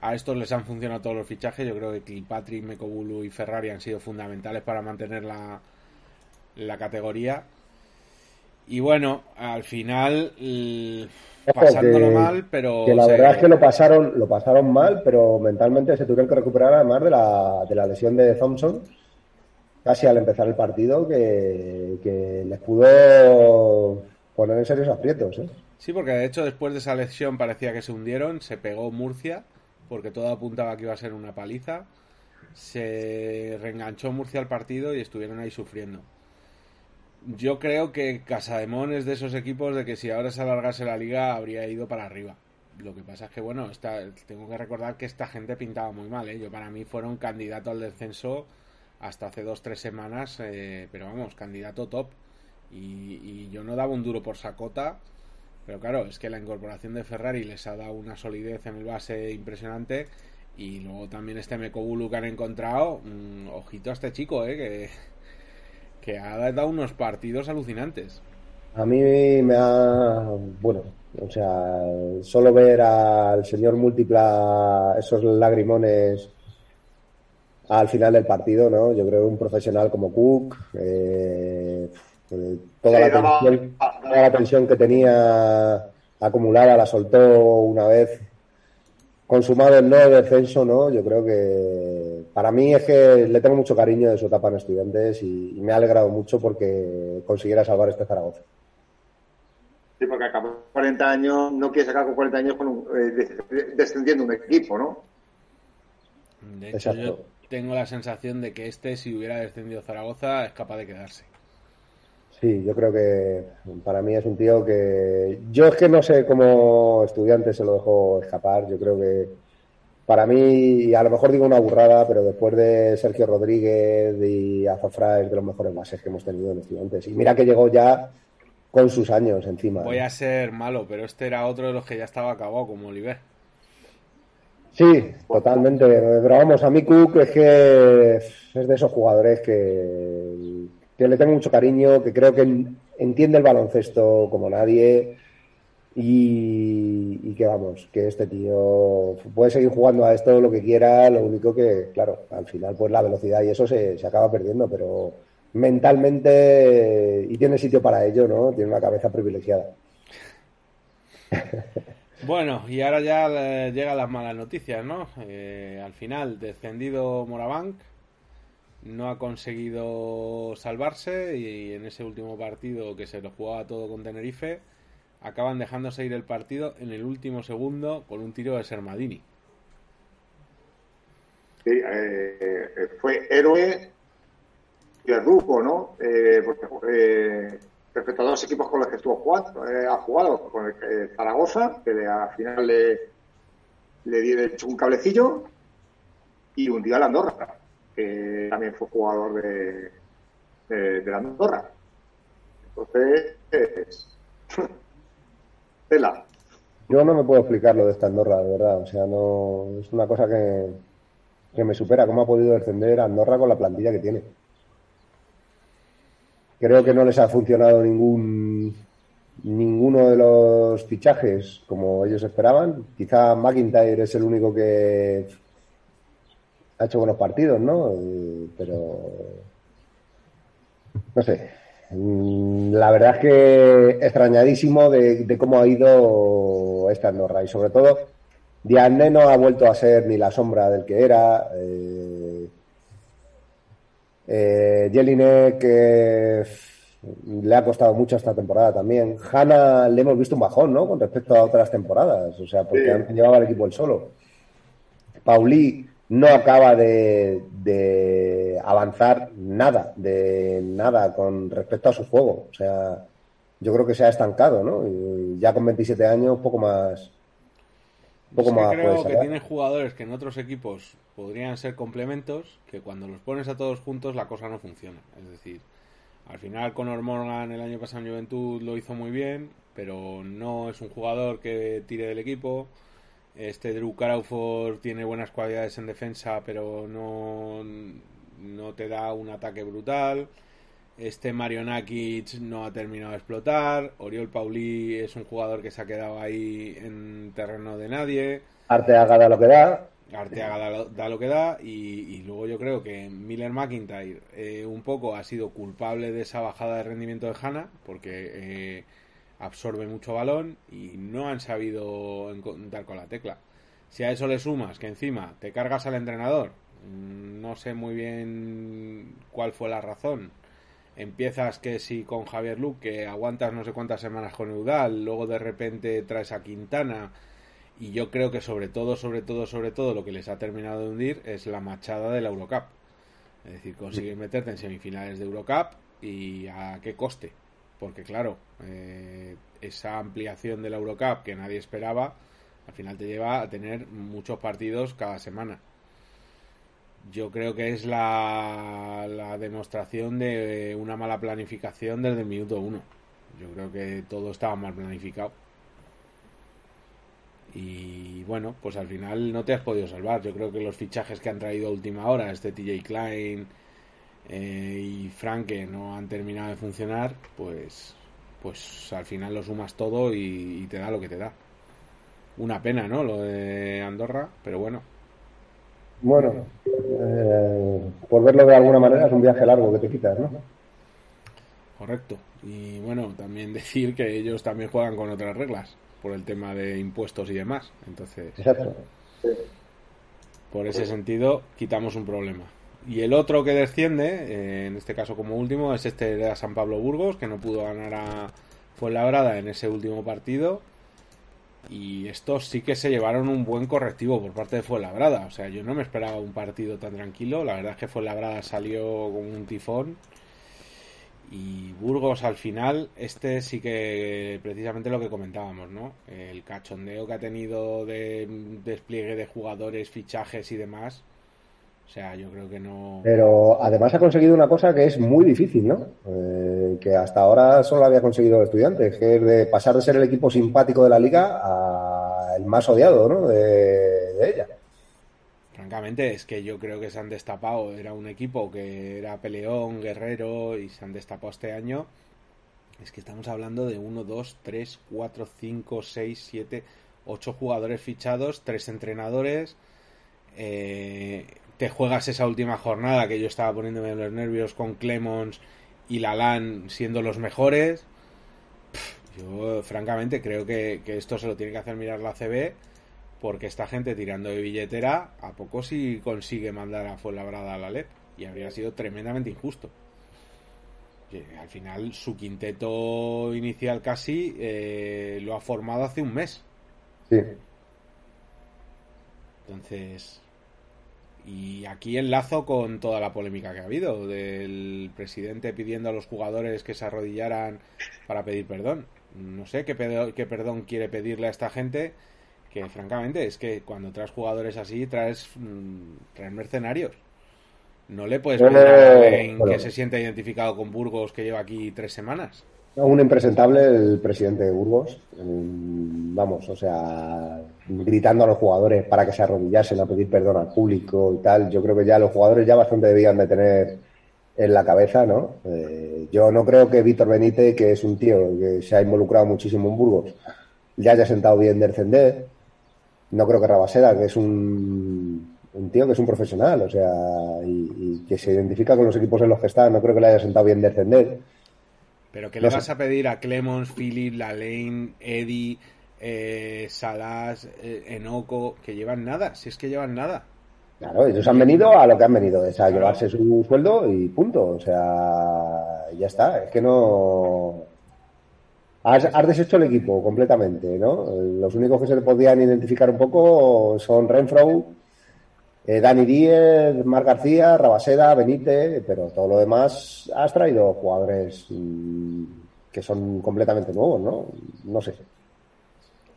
A: a estos les han funcionado todos los fichajes. Yo creo que Kilpatrick, Mekobulu y Ferrari han sido fundamentales para mantener la, la categoría. Y bueno, al final pasándolo
C: que-
A: mal, pero
C: Que la verdad es que lo pasaron, lo pasaron mal, pero mentalmente se tuvieron que recuperar además de la, de la lesión de Thompson, casi al empezar el partido, que, que les pudo poner en serios aprietos. ¿eh?
A: Sí, porque de hecho después de esa lesión parecía que se hundieron, se pegó Murcia, porque todo apuntaba que iba a ser una paliza, se reenganchó Murcia al partido y estuvieron ahí sufriendo. Yo creo que Casademón es de esos equipos de que si ahora se alargase la liga habría ido para arriba. Lo que pasa es que, bueno, esta, tengo que recordar que esta gente pintaba muy mal. ¿eh? Yo para mí fueron candidato al descenso hasta hace dos, tres semanas, eh, pero vamos, candidato top. Y, y yo no daba un duro por Sacota, pero claro, es que la incorporación de Ferrari les ha dado una solidez en el base impresionante. Y luego también este Mekobulu que han encontrado, mm, ojito a este chico, ¿eh? que, que ha dado unos partidos alucinantes.
C: A mí me ha. Bueno, o sea, solo ver al señor Múltipla esos lagrimones al final del partido, ¿no? Yo creo que un profesional como Cook, eh, eh, toda, la tensión, toda la tensión que tenía acumulada la soltó una vez consumado el no descenso, ¿no? Yo creo que para mí es que le tengo mucho cariño de su etapa en estudiantes y, me ha alegrado mucho porque consiguiera salvar este Zaragoza.
B: Sí, porque acabó 40 años, no quiere sacar con 40 años con eh, descendiendo un equipo, ¿no?
A: De hecho, yo tengo la sensación de que este, si hubiera descendido Zaragoza, es capaz de quedarse.
C: Sí, yo creo que para mí es un tío que. Yo es que no sé cómo estudiante se lo dejó escapar. Yo creo que para mí, a lo mejor digo una burrada, pero después de Sergio Rodríguez y Azafra es de los mejores bases que hemos tenido en estudiantes. Y mira que llegó ya con sus años encima.
A: Voy a ser malo, pero este era otro de los que ya estaba acabado, como Oliver.
C: Sí, totalmente. Pero vamos, a mí Cook es que es de esos jugadores que, que le tengo mucho cariño, que creo que entiende el baloncesto como nadie y, que vamos, que este tío puede seguir jugando a esto lo que quiera, lo único que, claro, al final pues la velocidad y eso se, se acaba perdiendo, pero mentalmente y tiene sitio para ello, ¿no? Tiene una cabeza privilegiada.
A: Bueno, y ahora ya eh, llegan las malas noticias, ¿no? Eh, al final, descendido Morabank, no ha conseguido salvarse y en ese último partido que se lo jugaba todo con Tenerife, acaban dejándose ir el partido en el último segundo con un tiro de Sermadini.
B: Sí, eh, fue héroe y Ruco, ¿no? porque respecto a dos equipos con los que estuvo jugando, eh, ha jugado, con el, eh, Zaragoza, que al final le, le dio un cablecillo, y un día la Andorra, que también fue jugador de, de, la Andorra. Entonces,
C: Yo no me puedo explicar lo de esta Andorra, de verdad. O sea, no es una cosa que, que me supera. ¿Cómo ha podido descender Andorra con la plantilla que tiene? Creo que no les ha funcionado ningún ninguno de los fichajes como ellos esperaban. Quizá McIntyre es el único que ha hecho buenos partidos, ¿no? Eh, pero no sé. Mm, la verdad es que extrañadísimo de, cómo ha ido esta Andorra y sobre todo Diane no ha vuelto a ser ni la sombra del que era. Eh, eh, Jelinek le ha costado mucho esta temporada también. Hanna le hemos visto un bajón, ¿no? Con respecto a otras temporadas, o sea, porque han llevado al equipo el solo. Pauli no acaba de, avanzar nada, de nada con respecto a su juego. O sea, yo creo que se ha estancado, ¿no? Y ya con 27 años, poco más.
A: Poco más creo que tiene jugadores que en otros equipos podrían ser complementos, que cuando los pones a todos juntos la cosa no funciona. Es decir, al final Conor Morgan el año pasado en Juventud lo hizo muy bien, pero no es un jugador que tire del equipo. Este Drew Crawford tiene buenas cualidades en defensa, pero no, no te da un ataque brutal. Este Mario Nakic no ha terminado de explotar. Oriol Pauli es un jugador que se ha quedado ahí en terreno de nadie.
C: Arte haga lo que da.
A: Arteaga da, lo que da y, luego yo creo que Miller McIntyre eh, un poco ha sido culpable de esa bajada de rendimiento de Hanna porque eh, absorbe mucho balón y no han sabido dar con la tecla. Si a eso le sumas que encima te cargas al entrenador, mm, no sé muy bien cuál fue la razón. Empiezas que si con Javier Luque que aguantas no sé cuántas semanas con Eudal, luego de repente traes a Quintana y yo creo que sobre todo, sobre todo, sobre todo lo que les ha terminado de hundir es la machada de la Eurocup. Es decir, conseguir meterte en semifinales de Eurocup y a qué coste. Porque claro, eh, esa ampliación de la Eurocup que nadie esperaba, al final te lleva a tener muchos partidos cada semana. Yo creo que es la, la demostración de una mala planificación desde el minuto uno. Yo creo que todo estaba mal planificado y bueno, pues al final no te has podido salvar. Yo creo que los fichajes que han traído a última hora, este TJ Klein eh, y Frank, que no han terminado de funcionar, pues, pues al final lo sumas todo y, te da lo que te da. Una pena, ¿no? Lo de Andorra, pero bueno.
C: Bueno, eh, por verlo de alguna manera es un viaje largo que te quitas, ¿no?
A: Correcto. Y bueno, también decir que ellos también juegan con otras reglas por el tema de impuestos y demás. Entonces,
C: Exacto.
A: por ese sentido, quitamos un problema. Y el otro que desciende, eh, en este caso como último, es este de San Pablo Burgos, que no pudo ganar a Fuenlabrada en ese último partido. Y estos sí que se llevaron un buen correctivo por parte de Fuenlabrada. O sea, yo no me esperaba un partido tan tranquilo. La verdad es que Fuenlabrada salió con un tifón. Y Burgos al final, este sí que precisamente lo que comentábamos, ¿no? El cachondeo que ha tenido de despliegue de jugadores, fichajes y demás o sea, yo creo que no.
C: Pero además ha conseguido una cosa que es muy difícil, ¿no? Eh, que hasta ahora solo había conseguido el estudiante, que es de pasar de ser el equipo simpático de la liga a el más odiado, ¿no? De, ella.
A: Francamente, es que yo creo que se han destapado. Era un equipo que era peleón, guerrero y se han destapado este año. Es que estamos hablando de 1, 2, 3, 4, 5, 6, 7, 8 jugadores fichados, 3 entrenadores. Eh, te juegas esa última jornada que yo estaba poniéndome en los nervios con Clemons y Lalan siendo los mejores. yo, francamente, creo que, esto se lo tiene que hacer mirar la CB porque esta gente tirando de billetera, a poco si consigue mandar a Fuenlabrada a la LEP y habría sido tremendamente injusto. al final, su quinteto inicial casi eh, lo ha formado hace un mes.
C: Sí.
A: Entonces, y aquí enlazo con toda la polémica que ha habido del presidente pidiendo a los jugadores que se arrodillaran para pedir perdón. No sé qué, qué perdón quiere pedirle a esta gente, que francamente es que cuando traes jugadores así traes, mm, traes mercenarios. No le puedes pedir a alguien que se sienta identificado con Burgos que lleva aquí tres semanas.
C: Un impresentable el presidente de Burgos. Vamos, o sea, gritando a los jugadores para que se arrodillasen a pedir perdón al público y tal. Yo creo que ya los jugadores ya bastante debían de tener en la cabeza, ¿no? Eh, yo no creo que Víctor Benítez, que es un tío que se ha involucrado muchísimo en Burgos, ya haya sentado bien de descender. No creo que Rabaseda, que es un, un tío que es un profesional, o sea, y, y, que se identifica con los equipos en los que está, no creo que le haya sentado bien de descender.
A: Pero ¿qué le vas a pedir a Clemons, Philip, Lalaine, Eddie, eh, Salas, eh, Enoco, que llevan nada? Si es que llevan nada.
C: Claro, ellos han venido a lo que han venido, es a llevarse su sueldo y punto. O sea, ya está. Es que no. Has, deshecho el equipo completamente, ¿no? Los únicos que se le podían identificar un poco son Renfro, eh, Dani Díez, Mar García, Rabaseda, Benítez, pero todo lo demás has traído jugadores mm, que son completamente nuevos, ¿no? No sé.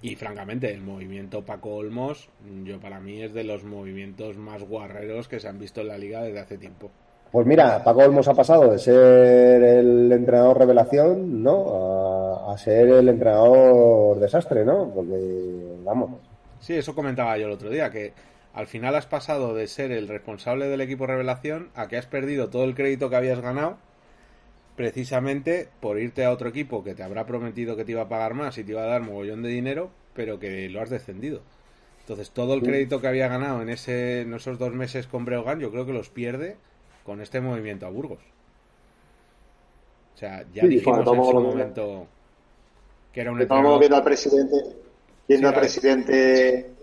A: Y francamente, el movimiento Paco Olmos, yo para mí es de los movimientos más guarreros que se han visto en la liga desde hace tiempo.
C: Pues mira, Paco Olmos ha pasado de ser el entrenador revelación, ¿no? A, a ser el entrenador desastre, ¿no? Porque, vamos.
A: Sí, eso comentaba yo el otro día, que al final has pasado de ser el responsable del equipo revelación a que has perdido todo el crédito que habías ganado precisamente por irte a otro equipo que te habrá prometido que te iba a pagar más y te iba a dar mogollón de dinero, pero que lo has descendido. Entonces, todo el crédito que había ganado en, ese, en esos dos meses con Breogán, yo creo que los pierde con este movimiento a Burgos. O sea, ya dijimos en su momento que era un
B: Estamos viendo al presidente, viendo al presidente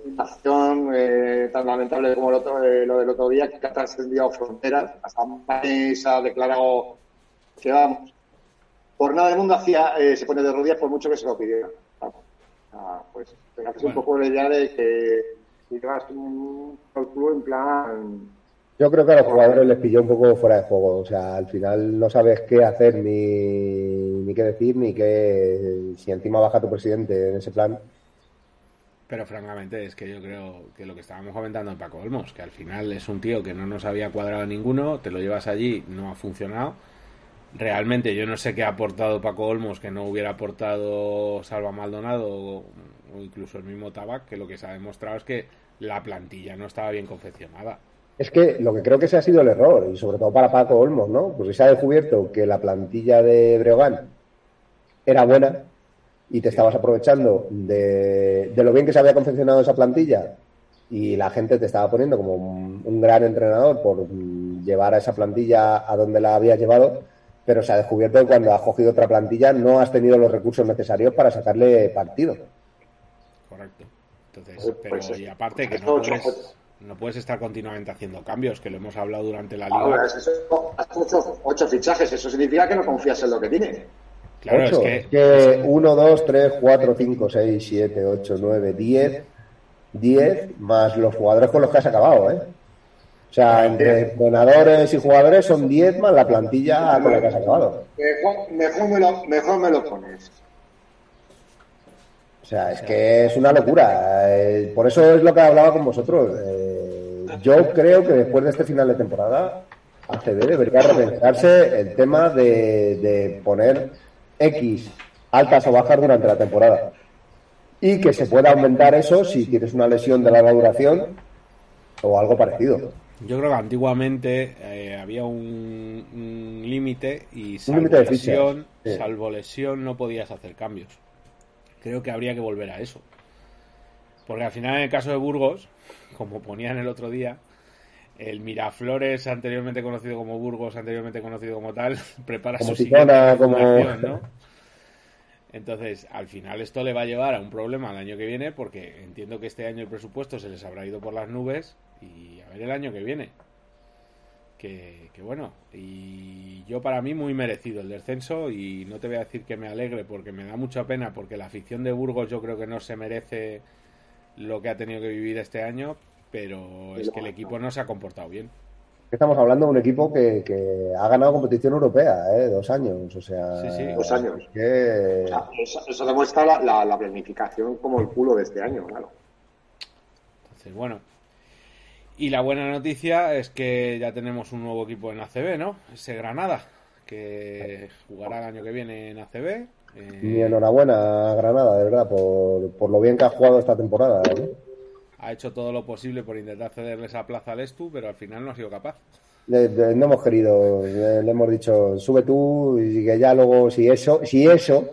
B: eh, tan lamentable como eh, lo del otro día, que ha trascendido fronteras. Hasta país ha declarado que vamos. Por nada del mundo hacía, eh, se pone de rodillas por mucho que se lo pidiera. Ah, pues pegarse un poco la idea de que si llevas un club en plan.
C: Yo creo que a los jugadores les pilló un poco fuera de juego. O sea, al final no sabes qué hacer ni, ni qué decir, ni qué. Si encima baja tu presidente en ese plan
A: pero francamente es que yo creo que lo que estábamos comentando en Paco Olmos, que al final es un tío que no nos había cuadrado ninguno, te lo llevas allí, no ha funcionado. Realmente yo no sé qué ha aportado Paco Olmos que no hubiera aportado Salva Maldonado o, incluso el mismo Tabac, que lo que se ha demostrado es que la plantilla no estaba bien confeccionada.
C: Es que lo que creo que ese ha sido el error, y sobre todo para Paco Olmos, ¿no? Porque se ha descubierto que la plantilla de Breogán era buena y te estabas aprovechando de, de lo bien que se había confeccionado esa plantilla y la gente te estaba poniendo como un, un gran entrenador por llevar a esa plantilla a donde la habías llevado, pero se ha descubierto que cuando has cogido otra plantilla no has tenido los recursos necesarios para sacarle partido.
A: Correcto. Entonces,
B: Pues,
A: pero
B: pues,
A: y aparte que
B: pues,
A: no
B: ocho,
A: puedes, no puedes estar continuamente haciendo cambios, que lo hemos hablado durante la liga.
B: es eso, has ocho, ocho fichajes, eso significa que no confías en lo que tiene.
A: Claro,
C: Ocho.
A: es que
C: 1, 2, 3, 4, 5, 6, 7, 8, 9, 10. 10 más los jugadores con los que has acabado, ¿eh? O sea, entre entrenadores y jugadores son 10 más la plantilla con la que has acabado.
B: Mejor, mejor, me, lo, mejor me lo pones.
C: O sea, es que es una locura. Eh, por eso es lo que hablaba con vosotros. Eh, yo creo que después de este final de temporada, ACB debería repensarse el tema de, de poner X altas o bajas durante la temporada. Y que se pueda aumentar eso si tienes una lesión de larga duración o algo parecido.
A: yo creo que antiguamente eh, había un, un límite y salvo lesión,
C: sí.
A: salvo lesión no podías hacer cambios. Creo que habría que volver a eso. Porque al final en el caso de Burgos, como ponían el otro día, el Miraflores, anteriormente conocido como Burgos, anteriormente conocido como tal, prepara
C: Como
A: su siguiente
C: como-
A: ¿no? Entonces, al final esto le va a llevar a un problema el año que viene, porque entiendo que este año el presupuesto se les habrá ido por las nubes y a ver el año que viene. Que, que bueno, y yo para mí muy merecido el descenso y no te voy a decir que me alegre porque me da mucha pena porque la afición de Burgos yo creo que no se merece lo que ha tenido que vivir este año, pero es que el equipo no se ha comportado bien.
C: Estamos hablando de un equipo que, que ha ganado competición europea, ¿eh? Dos años, o sea...
A: Sí, sí.
B: Dos años.
C: es que-
B: O sea, eso, eso demuestra la, la, la planificación como el culo de este año, claro.
A: Entonces, bueno. Y la buena noticia es que ya tenemos un nuevo equipo en ACB, ¿no? Ese Granada, que jugará el año que viene en ACB. eh,
C: Mi enhorabuena a Granada, de verdad, por, por lo bien que ha jugado esta temporada. ¿eh?
A: Ha hecho todo lo posible por intentar cederle esa plaza al Estu, pero al final no ha sido capaz.
C: Le- le- no hemos querido, le, le hemos dicho, sube tú y que ya luego, si eso, si eso,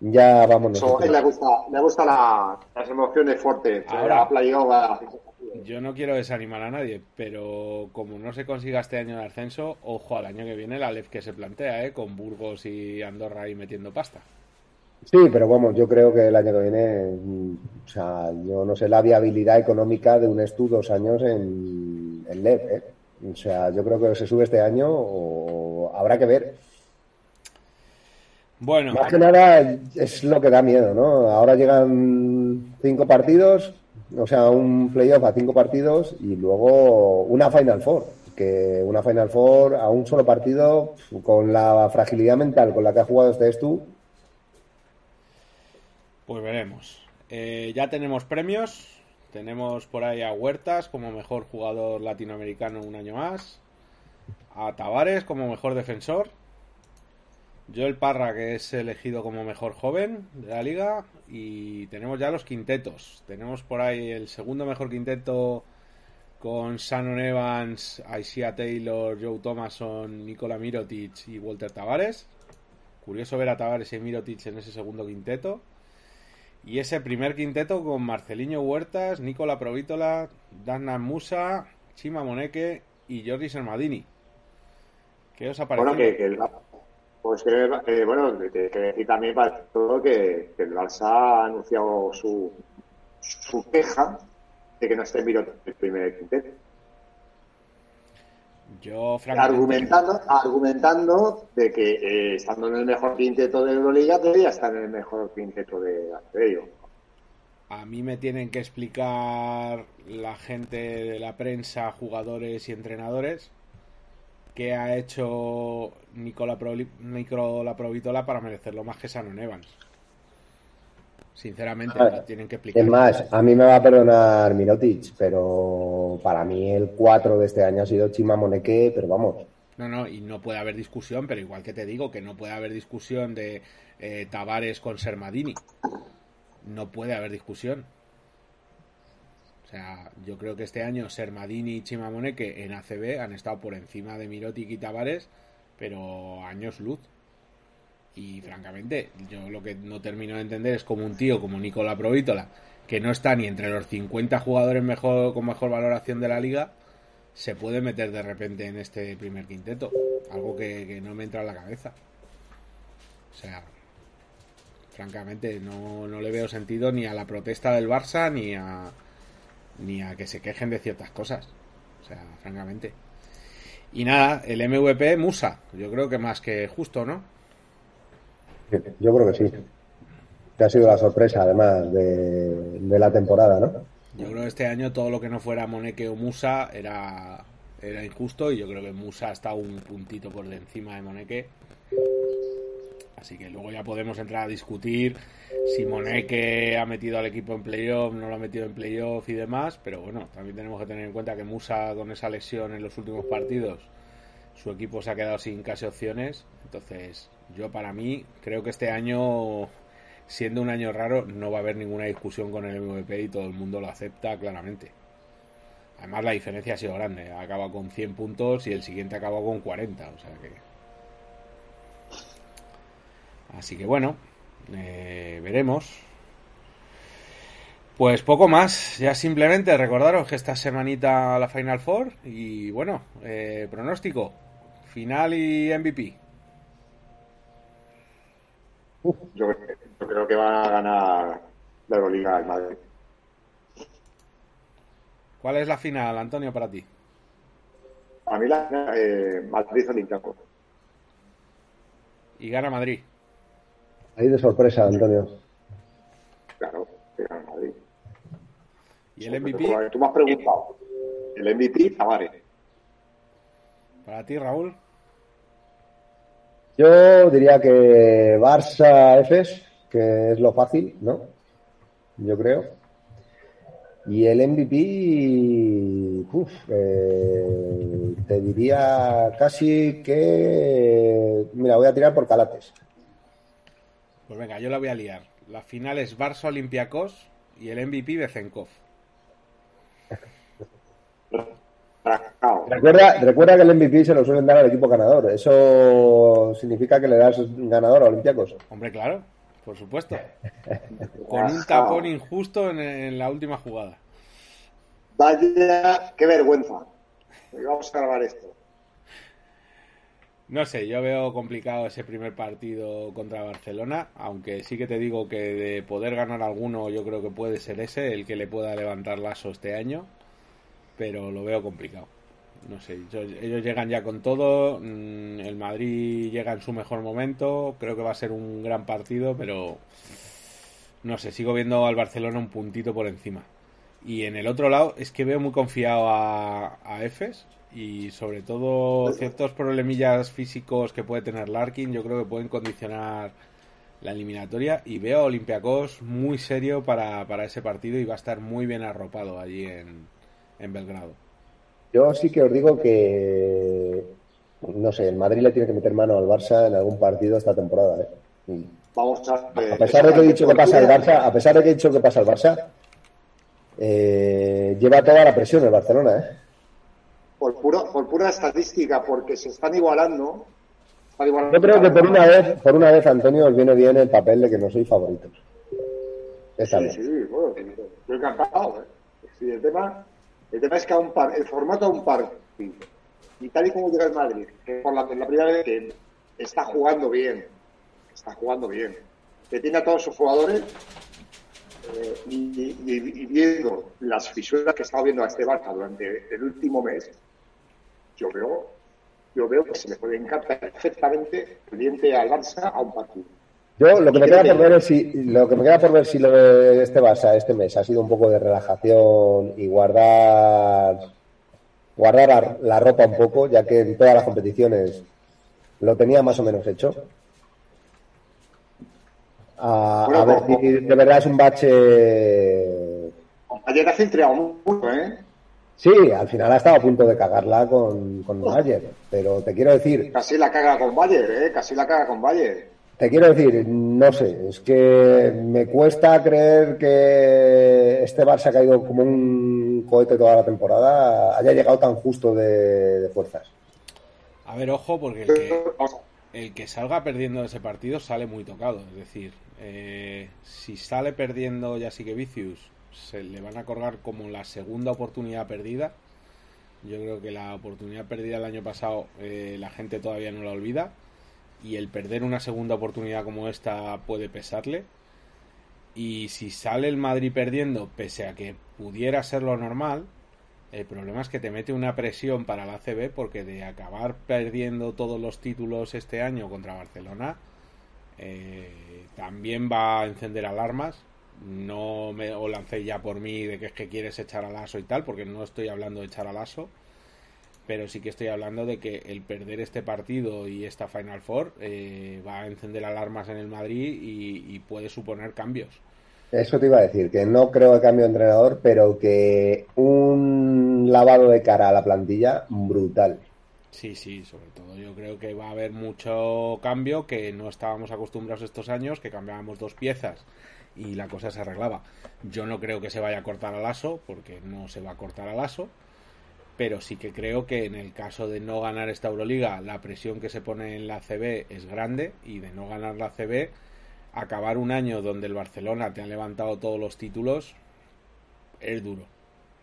C: ya vamos nosotros.
B: le gusta, le gusta la- las emociones fuertes.
A: Ahora.
B: La playoff, la-
A: Yo no quiero desanimar a nadie, pero como no se consiga este año el ascenso, ojo al año que viene la LEF que se plantea, ¿eh? Con Burgos y Andorra ahí metiendo pasta.
C: Sí, pero vamos, yo creo que el año que viene, mm, o sea, yo no sé la viabilidad económica de un Estu dos años en, en LEP, ¿eh? O sea, yo creo que se sube este año o habrá que ver.
A: Bueno,
C: Más que nada es lo que da miedo, ¿no? Ahora llegan cinco partidos, o sea, un playoff a cinco partidos y luego una Final Four. Que una Final Four a un solo partido, con la fragilidad mental con la que ha jugado este Estu,
A: Pues veremos. Eh, ya tenemos premios. Tenemos por ahí a Huertas como mejor jugador latinoamericano un año más. A Tavares como mejor defensor. Joel Parra que es elegido como mejor joven de la liga. Y tenemos ya los quintetos. Tenemos por ahí el segundo mejor quinteto con Shannon Evans, Isaiah Taylor, Joe Thomason, Nikola Mirotic y Walter Tavares. Curioso ver a Tavares y Mirotic en ese segundo quinteto. Y ese primer quinteto con Marceliño Huertas, Nicola Provítola, Dana Musa, Chima Moneque y Jordi Sermadini. ¿Qué os ha parecido?
B: Bueno, que, el- pues que, eh, bueno, que, decir también para todo que, que el Barça ha anunciado su, su queja de que no esté Miro el primer quinteto.
A: Yo, francamente,
B: Argumentando, argumentando de que eh, estando en el mejor quinteto de Euroliga debería estar en el mejor quinteto de ACB.
A: a mí me tienen que explicar la gente de la prensa, jugadores y entrenadores, qué ha hecho Nicola, Nicola Provítola para merecerlo más que Shannon Evans. Sinceramente, me tienen que explicar.
C: Es más, a mí me va a perdonar Mirotic, pero para mí el 4 de este año ha sido Chima Moneque, pero vamos,
A: No, no, y no puede haber discusión, pero igual que te digo que no puede haber discusión de eh, Tavares con Sermadini. No puede haber discusión. O sea, yo creo que este año Sermadini y Chimamoneque en ACB han estado por encima de Mirotic y Tavares, pero años luz. Y francamente, yo lo que no termino de entender es como un tío como Nicola Provítola, que no está ni entre los 50 jugadores mejor con mejor valoración de la liga, se puede meter de repente en este primer quinteto. Algo que, que no me entra en la cabeza. O sea, francamente, no, no le veo sentido ni a la protesta del Barça ni a, ni a que se quejen de ciertas cosas. O sea, francamente. Y nada, el MVP Musa, yo creo que más que justo, ¿no?
C: Yo creo que sí. Que ha sido la sorpresa, además, de, la temporada, ¿no?
A: Yo creo que este año todo lo que no fuera Moneke o Musa era, era injusto y yo creo que Musa está un puntito por encima de Moneke. Así que luego ya podemos entrar a discutir si Moneke ha metido al equipo en playoff, no lo ha metido en playoff y demás, pero bueno, también tenemos que tener en cuenta que Musa con esa lesión en los últimos partidos, su equipo se ha quedado sin casi opciones, entonces yo para mí creo que este año, siendo un año raro, no va a haber ninguna discusión con el MVP y todo el mundo lo acepta claramente. Además la diferencia ha sido grande, acaba con 100 puntos y el siguiente acaba con 40, o sea que... Así que bueno, eh, veremos. Pues poco más, ya simplemente recordaros que esta semanita la Final Four y bueno, eh, pronóstico, final y MVP.
B: Yo, yo creo que va a ganar la Euroliga el Madrid.
A: ¿Cuál es la final, Antonio, para ti?
B: A mí la eh, Madrid Olympiacos.
A: Y gana Madrid.
C: Ahí de sorpresa, Antonio.
B: Claro, que gana Madrid.
A: ¿Y el MVP?
B: Tú me has preguntado. El MVP, Tavares.
A: Para ti, Raúl.
C: Yo diría que Barça Efes, que es lo fácil, ¿no? Yo creo. Y el MVP, uf, eh, te diría casi que. Mira, voy a tirar por Calates.
A: Pues venga, yo la voy a liar. La final es Barça Olympiacos y el MVP Bezenkov.
C: Recuerda, recuerda que el MVP se lo suelen dar al equipo ganador. Eso significa que le das ganador a Olympiacos.
A: Hombre, claro, por supuesto. Con un tapón injusto en, en la última jugada.
B: Vaya, qué vergüenza. Vamos a grabar esto.
A: No sé, yo veo complicado ese primer partido contra Barcelona, aunque sí que te digo que de poder ganar alguno yo creo que puede ser ese, el que le pueda levantar lazo este año, pero lo veo complicado. No sé, ellos llegan ya con todo, mm, el Madrid llega en su mejor momento, creo que va a ser un gran partido, pero no sé, sigo viendo al Barcelona un puntito por encima. Y en el otro lado es que veo muy confiado a, a Efes y sobre todo ciertos problemillas físicos que puede tener Larkin yo creo que pueden condicionar la eliminatoria y veo a Olympiacos muy serio para, para ese partido y va a estar muy bien arropado allí en, en Belgrado.
C: Yo sí que os digo que. No sé, el Madrid le tiene que meter mano al Barça en algún partido esta temporada. ¿eh? Y
B: Vamos a,
C: A pesar de que he dicho que pasa el Barça, a pesar de que he dicho que pasa el Barça, eh, lleva toda la presión el Barcelona, ¿eh?
B: Por, puro, por pura estadística, porque se están igualando. están igualando
C: Yo creo que por una vez, por una vez, Antonio, os viene bien el papel de que no sois favoritos. Esta
B: Sí,
C: vez.
B: sí, bueno, yo encantado. ¿eh? Sí, el, tema, el tema es que a un par, el formato a un partido, y tal y como llega el Madrid, que por la, primera vez que está jugando bien, está jugando bien, que tiene a todos sus jugadores, eh, y, viendo las fisuras que estado viendo a este Barça durante el último mes, yo veo, yo veo que se le puede encantar perfectamente el diente al Barça a un partido.
C: Yo lo que me queda por ver es si lo que me queda por ver si lo de este Barça este mes ha sido un poco de relajación y guardar guardar la, ropa un poco, ya que en todas las competiciones lo tenía más o menos hecho. A, a ver si de verdad es un bache.
B: Ayer has entregado mucho, ¿eh?
C: Sí, al final ha estado a punto de cagarla con, con Bayer, pero te quiero decir,
B: Casi la caga con Bayer, ¿eh? Casi la caga con Bayer.
C: Te quiero decir, no sé, es que me cuesta creer que este Barça ha caído como un cohete toda la temporada, haya llegado tan justo de, de fuerzas.
A: A ver, ojo, porque el que, el que salga perdiendo ese partido sale muy tocado. Es decir, eh, si sale perdiendo ya sí Vicius, se le van a colgar como la segunda oportunidad perdida. Yo creo que la oportunidad perdida el año pasado eh, la gente todavía no la olvida. Y el perder una segunda oportunidad como esta puede pesarle. Y si sale el Madrid perdiendo, pese a que pudiera ser lo normal, el problema es que te mete una presión para la CB porque de acabar perdiendo todos los títulos este año contra Barcelona, eh, también va a encender alarmas. No me os lancéis ya por mí de que es que quieres echar al aso y tal, porque no estoy hablando de echar al aso, pero sí que estoy hablando de que el perder este partido y esta Final Four eh, va a encender alarmas en el Madrid y, y puede suponer cambios.
C: Eso te iba a decir, que no creo que cambio de entrenador, pero que un lavado de cara a la plantilla brutal.
A: Sí, sí, sobre todo yo creo que va a haber mucho cambio que no estábamos acostumbrados estos años, que cambiábamos dos piezas y la cosa se arreglaba. Yo no creo que se vaya a cortar al aso, porque no se va a cortar al aso, pero sí que creo que en el caso de no ganar esta Euroliga, la presión que se pone en la CB es grande y de no ganar la CB acabar un año donde el Barcelona te ha levantado todos los títulos es duro.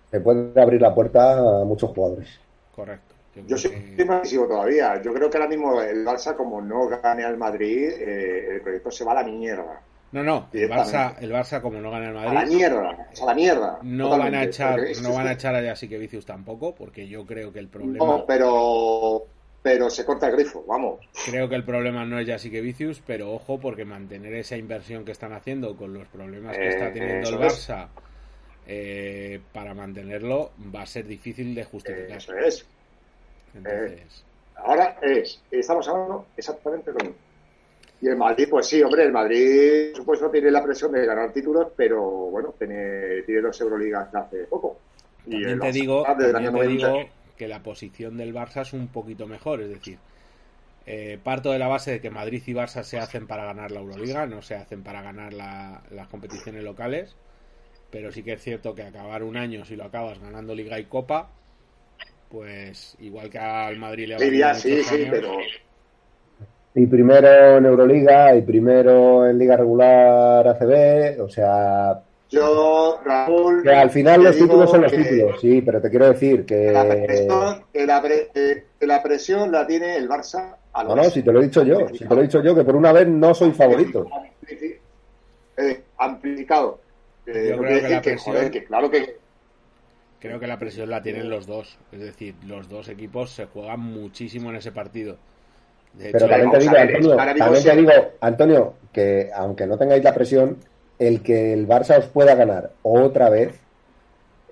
C: Se puede abrir la puerta a muchos jugadores.
A: Correcto.
B: Yo, soy que... más todavía. Yo creo que ahora mismo el Barça, como no gane al Madrid, eh, el proyecto se va a la mierda.
A: No, no, el Barça, el Barça como no gana el Madrid.
B: A la mierda, a la mierda.
A: No van a echar, no van a echar a Jasique Vicius tampoco, porque yo creo que el problema.
B: No, pero pero se corta el grifo, vamos.
A: Creo que el problema no es que Vicius, pero ojo porque mantener esa inversión que están haciendo con los problemas que está teniendo el Barça eh, para mantenerlo va a ser difícil de justificar.
B: Eso es. Entonces... ahora es, estamos hablando exactamente lo mismo. Y el Madrid, pues sí, hombre, el Madrid, por supuesto, tiene la presión de ganar títulos, pero bueno, tiene, tiene dos Euroligas hace poco.
A: También te digo, también te digo que la posición del Barça es un poquito mejor, es decir, eh, parto de la base de que Madrid y Barça se hacen para ganar la Euroliga, no se hacen para ganar la, las competiciones locales, pero sí que es cierto que acabar un año, si lo acabas ganando Liga y Copa, pues igual que al Madrid le
B: va a sí, sí, pero...
C: Y primero en Euroliga y primero en Liga Regular ACB, o sea,
B: yo, Raúl.
C: Que al final los títulos son los títulos, sí, pero te quiero decir que.
B: La presión, que la, pre, que la presión la tiene el Barça.
C: no, no, si te lo he dicho yo, si te lo he dicho yo, que por una vez no soy favorito.
B: Eh, amplificado. Eh,
A: yo creo que la presión. Joder, que claro que. Creo que la presión la tienen los dos. Es decir, los dos equipos se juegan muchísimo en ese partido.
C: De pero también te digo, Antonio, también te digo, Antonio, que aunque no tengáis la presión, el que el Barça os pueda ganar otra vez,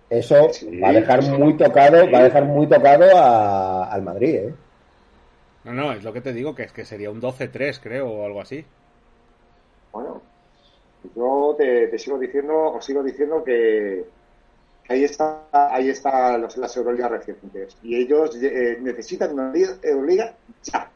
C: eso va a dejar muy tocado, va a dejar muy tocado a, al Madrid, ¿eh?
A: No, no, es lo que te digo, que es que sería un 12-3, creo, o algo así.
B: Bueno, yo te, sigo diciendo, os sigo diciendo que ahí está, ahí está los, las Euroligas recientes y ellos eh, necesitan una Euroliga ya.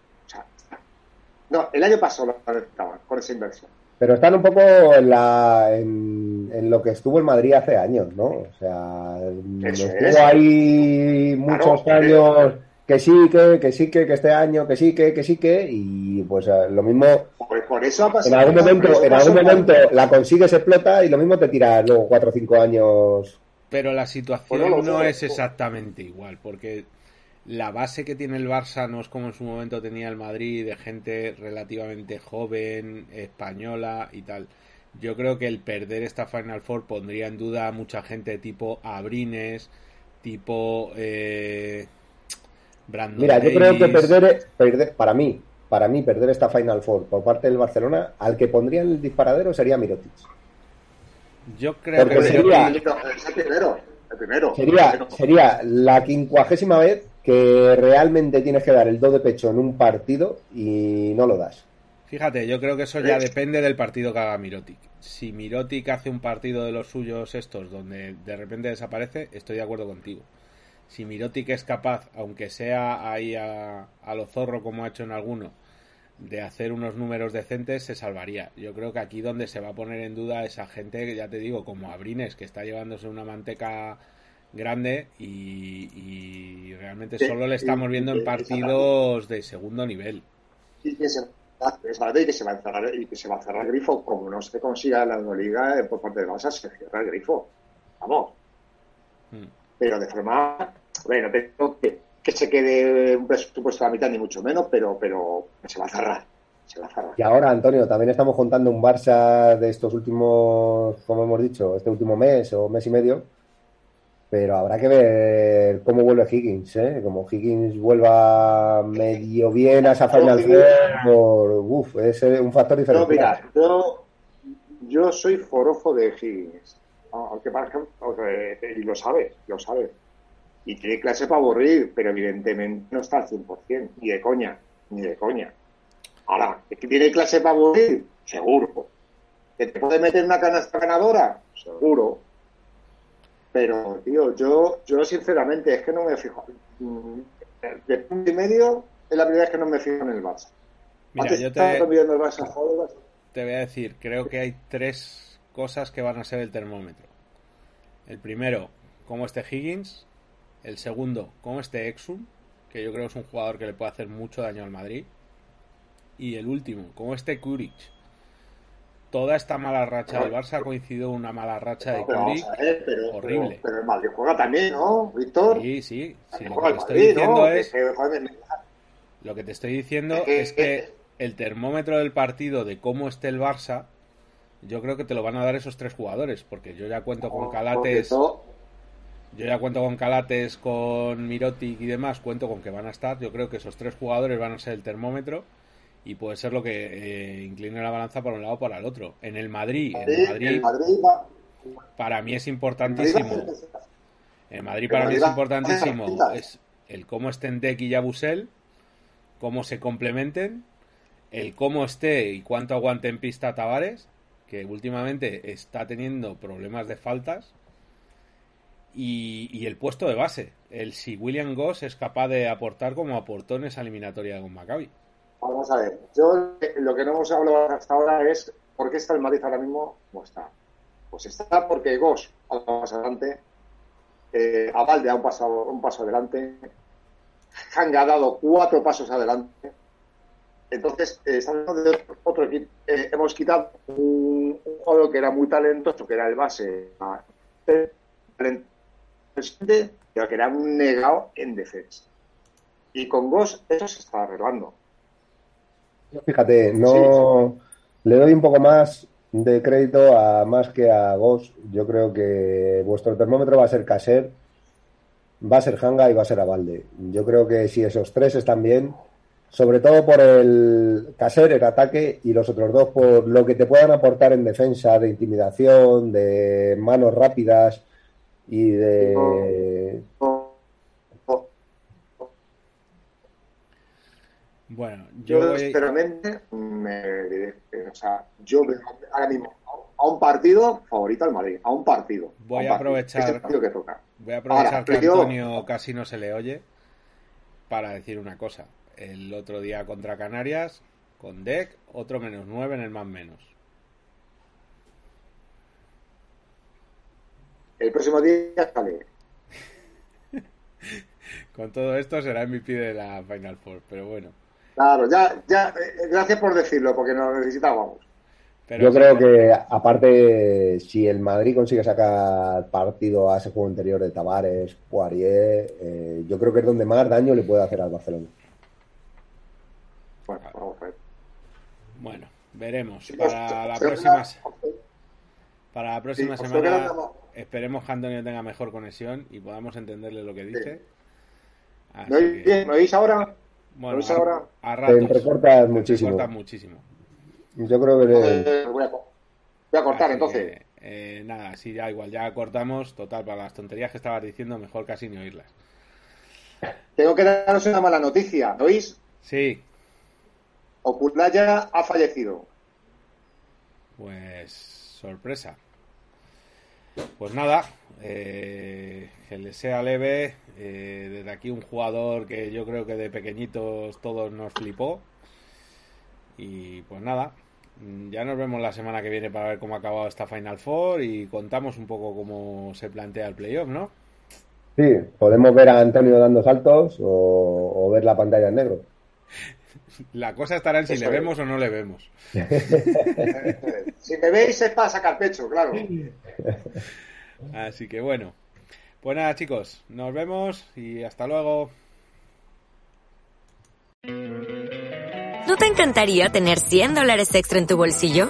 B: No, el año pasado lo necesitaban con esa inversión.
C: Pero están un poco en, la, en, lo que estuvo en Madrid hace años, ¿no? O sea, estuvo ahí muchos años que sí, que, que sí, que, que este año, que sí, que, que sí, que, y pues eh, lo mismo.
B: Pues por eso ha pasado.
C: En algún momento, en algún momento la consigues, explota y lo mismo te tira luego cuatro o cinco años.
A: Pero la situación no es exactamente igual, porque la base que tiene el Barça no es como en su momento tenía el Madrid, de gente relativamente joven, española y tal. Yo creo que el perder esta Final Four pondría en duda a mucha gente tipo Abrines, tipo eh,
C: Brandon Mira, yo creo que perder, perder, para mí, para mí perder esta Final Four por parte del Barcelona, al que pondría el disparadero sería Mirotic.
A: Yo creo que
C: sería,
B: el primero, el primero,
C: sería, sería la quincuagésima vez que realmente tienes que dar el do de pecho en un partido y no lo das.
A: Fíjate, yo creo que eso ya depende del partido que haga Mirotic. Si Mirotic hace un partido de los suyos estos donde de repente desaparece, estoy de acuerdo contigo. Si Mirotic es capaz, aunque sea ahí a, a lo zorro como ha hecho en alguno, de hacer unos números decentes, se salvaría. Yo creo que aquí donde se va a poner en duda esa gente, ya te digo, como Abrines, que está llevándose una manteca grande y, realmente solo le estamos viendo en partidos de segundo nivel.
B: y que se, es verdad, y que se va a cerrar y que se va a cerrar el grifo como no se consiga la Euroliga eh, por parte de Barça se cierra el grifo vamos
A: Mm.
B: pero de forma bueno que, que se quede un presupuesto a la mitad ni mucho menos pero pero se va a cerrar se va a cerrar
C: Y ahora, Antonio, también estamos contando un Barça de estos últimos, como hemos dicho, este último mes o mes y medio. Pero habrá que ver cómo vuelve Higgins, ¿eh? Como Higgins vuelva medio bien a esa Final Four, uf, es un factor
B: No,
C: diferente.
B: mira, yo, yo soy forofo de Higgins. Aunque parezca, o sea, y lo sabe, lo sabe. Y tiene clase para aburrir, pero evidentemente no está al 100%, ni de coña, ni de coña. Ahora, ¿es que tiene clase para aburrir? Seguro. ¿Que te puede meter una canasta ganadora? Seguro. Pero, tío, yo, yo sinceramente es que no me fijo. De punto y medio es la primera vez que no me fijo en el Barça.
A: Mira, yo te,
B: viendo el Barça, joder, Barça.
A: te voy a decir, creo que hay tres cosas que van a ser el termómetro. El primero, cómo esté Higgins. El segundo, cómo esté Exum, que yo creo que es un jugador que le puede hacer mucho daño al Madrid. Y el último, cómo esté Kuric. Toda esta mala racha del Barça ha coincidido con una mala racha de
B: pero,
A: horrible.
B: Pero, pero el Madrid juega también, ¿no, Víctor?
A: Sí, sí. lo que te estoy
B: Madrid,
A: diciendo
B: ¿no?
A: es Lo que te estoy diciendo
B: Es que-
A: el termómetro del partido de cómo esté el Barça, yo creo que te lo van a dar esos tres jugadores, porque yo ya cuento con Calates, yo ya cuento con Calates, con Mirotic y demás, cuento con que van a estar. Yo creo que esos tres jugadores van a ser el termómetro y puede ser lo que eh, incline la balanza para un lado o para el otro. En el Madrid, en el
B: el
A: Madrid,
B: va-
A: para mí es
B: el Madrid
A: importantísimo. En Madrid
B: El
A: para mí es importantísimo es el cómo estén Deck y Yabusel, cómo se complementen, el cómo esté y cuánto aguante en pista Tavares, que últimamente está teniendo problemas de faltas, y, y el puesto de base, el si William Goss es capaz de aportar como aportó en esa eliminatoria con Maccabi.
B: Vamos a ver, yo eh, lo que no hemos hablado hasta ahora es por qué está el Madrid ahora mismo como está. Pues está porque ha dado más adelante, eh, Avalde ha un paso, un paso adelante, Hanga ha dado cuatro pasos adelante. Entonces, eh, de otro, equipo. Eh, hemos quitado un, un jugador que era muy talentoso, que era el base, pero que era un negado en defensa. Y con Goss eso se está arreglando.
C: Fíjate, no le doy un poco más de crédito a más que a Ghost. Yo creo que vuestro termómetro va a ser Caser, va a ser Hanga y va a ser Avalde. Yo creo que si esos tres están bien, sobre todo por el Caser, el ataque, y los otros dos por lo que te puedan aportar en defensa, de intimidación, de manos rápidas y de...
A: Bueno, yo
B: Yo,
A: voy-
B: sinceramente, me, o sea, yo veo ahora mismo a un partido favorito al Madrid, a un partido.
A: Voy
B: un
A: a
B: partido.
A: aprovechar-
B: Es el partido que toca.
A: Voy a aprovechar
B: Ahora,
A: que
B: yo-
A: Antonio casi no se le oye para decir una cosa. El otro día contra Canarias, con Deck, otro menos 9 en el más menos.
B: El próximo día sale.
A: Con todo esto será MVP de la Final Four, pero bueno.
B: Claro, ya, ya, eh, gracias por decirlo, porque nos necesitábamos.
A: Pero
C: Yo
A: sí
C: creo que, aparte, si el Madrid consigue sacar partido a ese juego interior de Tavares, Poirier, eh, yo creo que es donde más daño le puede hacer al Barcelona.
B: Bueno, vamos a ver.
A: Bueno, veremos.
B: Sí,
A: Para la próxima, para la próxima semana esperemos que Antonio tenga mejor conexión y podamos entenderle lo que dice. Así
B: ¿Me oís
A: que,
B: bien? ¿Me oís ahora?
A: Bueno, a,
B: ahora?
A: a
C: Te
A: ratos. Te
C: muchísimo. Yo creo que le-
B: Eh, voy, a, voy a cortar
A: Así
B: entonces.
A: que, eh, nada, sí, ya igual, ya cortamos. Total, para las tonterías que estabas diciendo, mejor casi ni oírlas.
B: Tengo que daros una mala noticia. ¿Me oís?
A: Sí,
B: Okulaya ha fallecido.
A: pues sorpresa. Pues nada, eh, que le sea leve. eh, desde aquí un jugador que yo creo que de pequeñitos todos nos flipó. Y pues nada, ya nos vemos la semana que viene para ver cómo ha acabado esta Final Four y contamos un poco cómo se plantea el playoff, ¿no?
C: Sí, podemos ver a Antonio dando saltos o, o ver la pantalla en negro.
A: La cosa estará en si
B: Eso
A: le
B: es.
A: vemos o no le vemos.
B: Si me veis es para sacar pecho, claro.
A: Así que bueno. Pues nada, chicos, nos vemos y hasta luego.
D: ¿No te encantaría tener 100 dólares extra en tu bolsillo?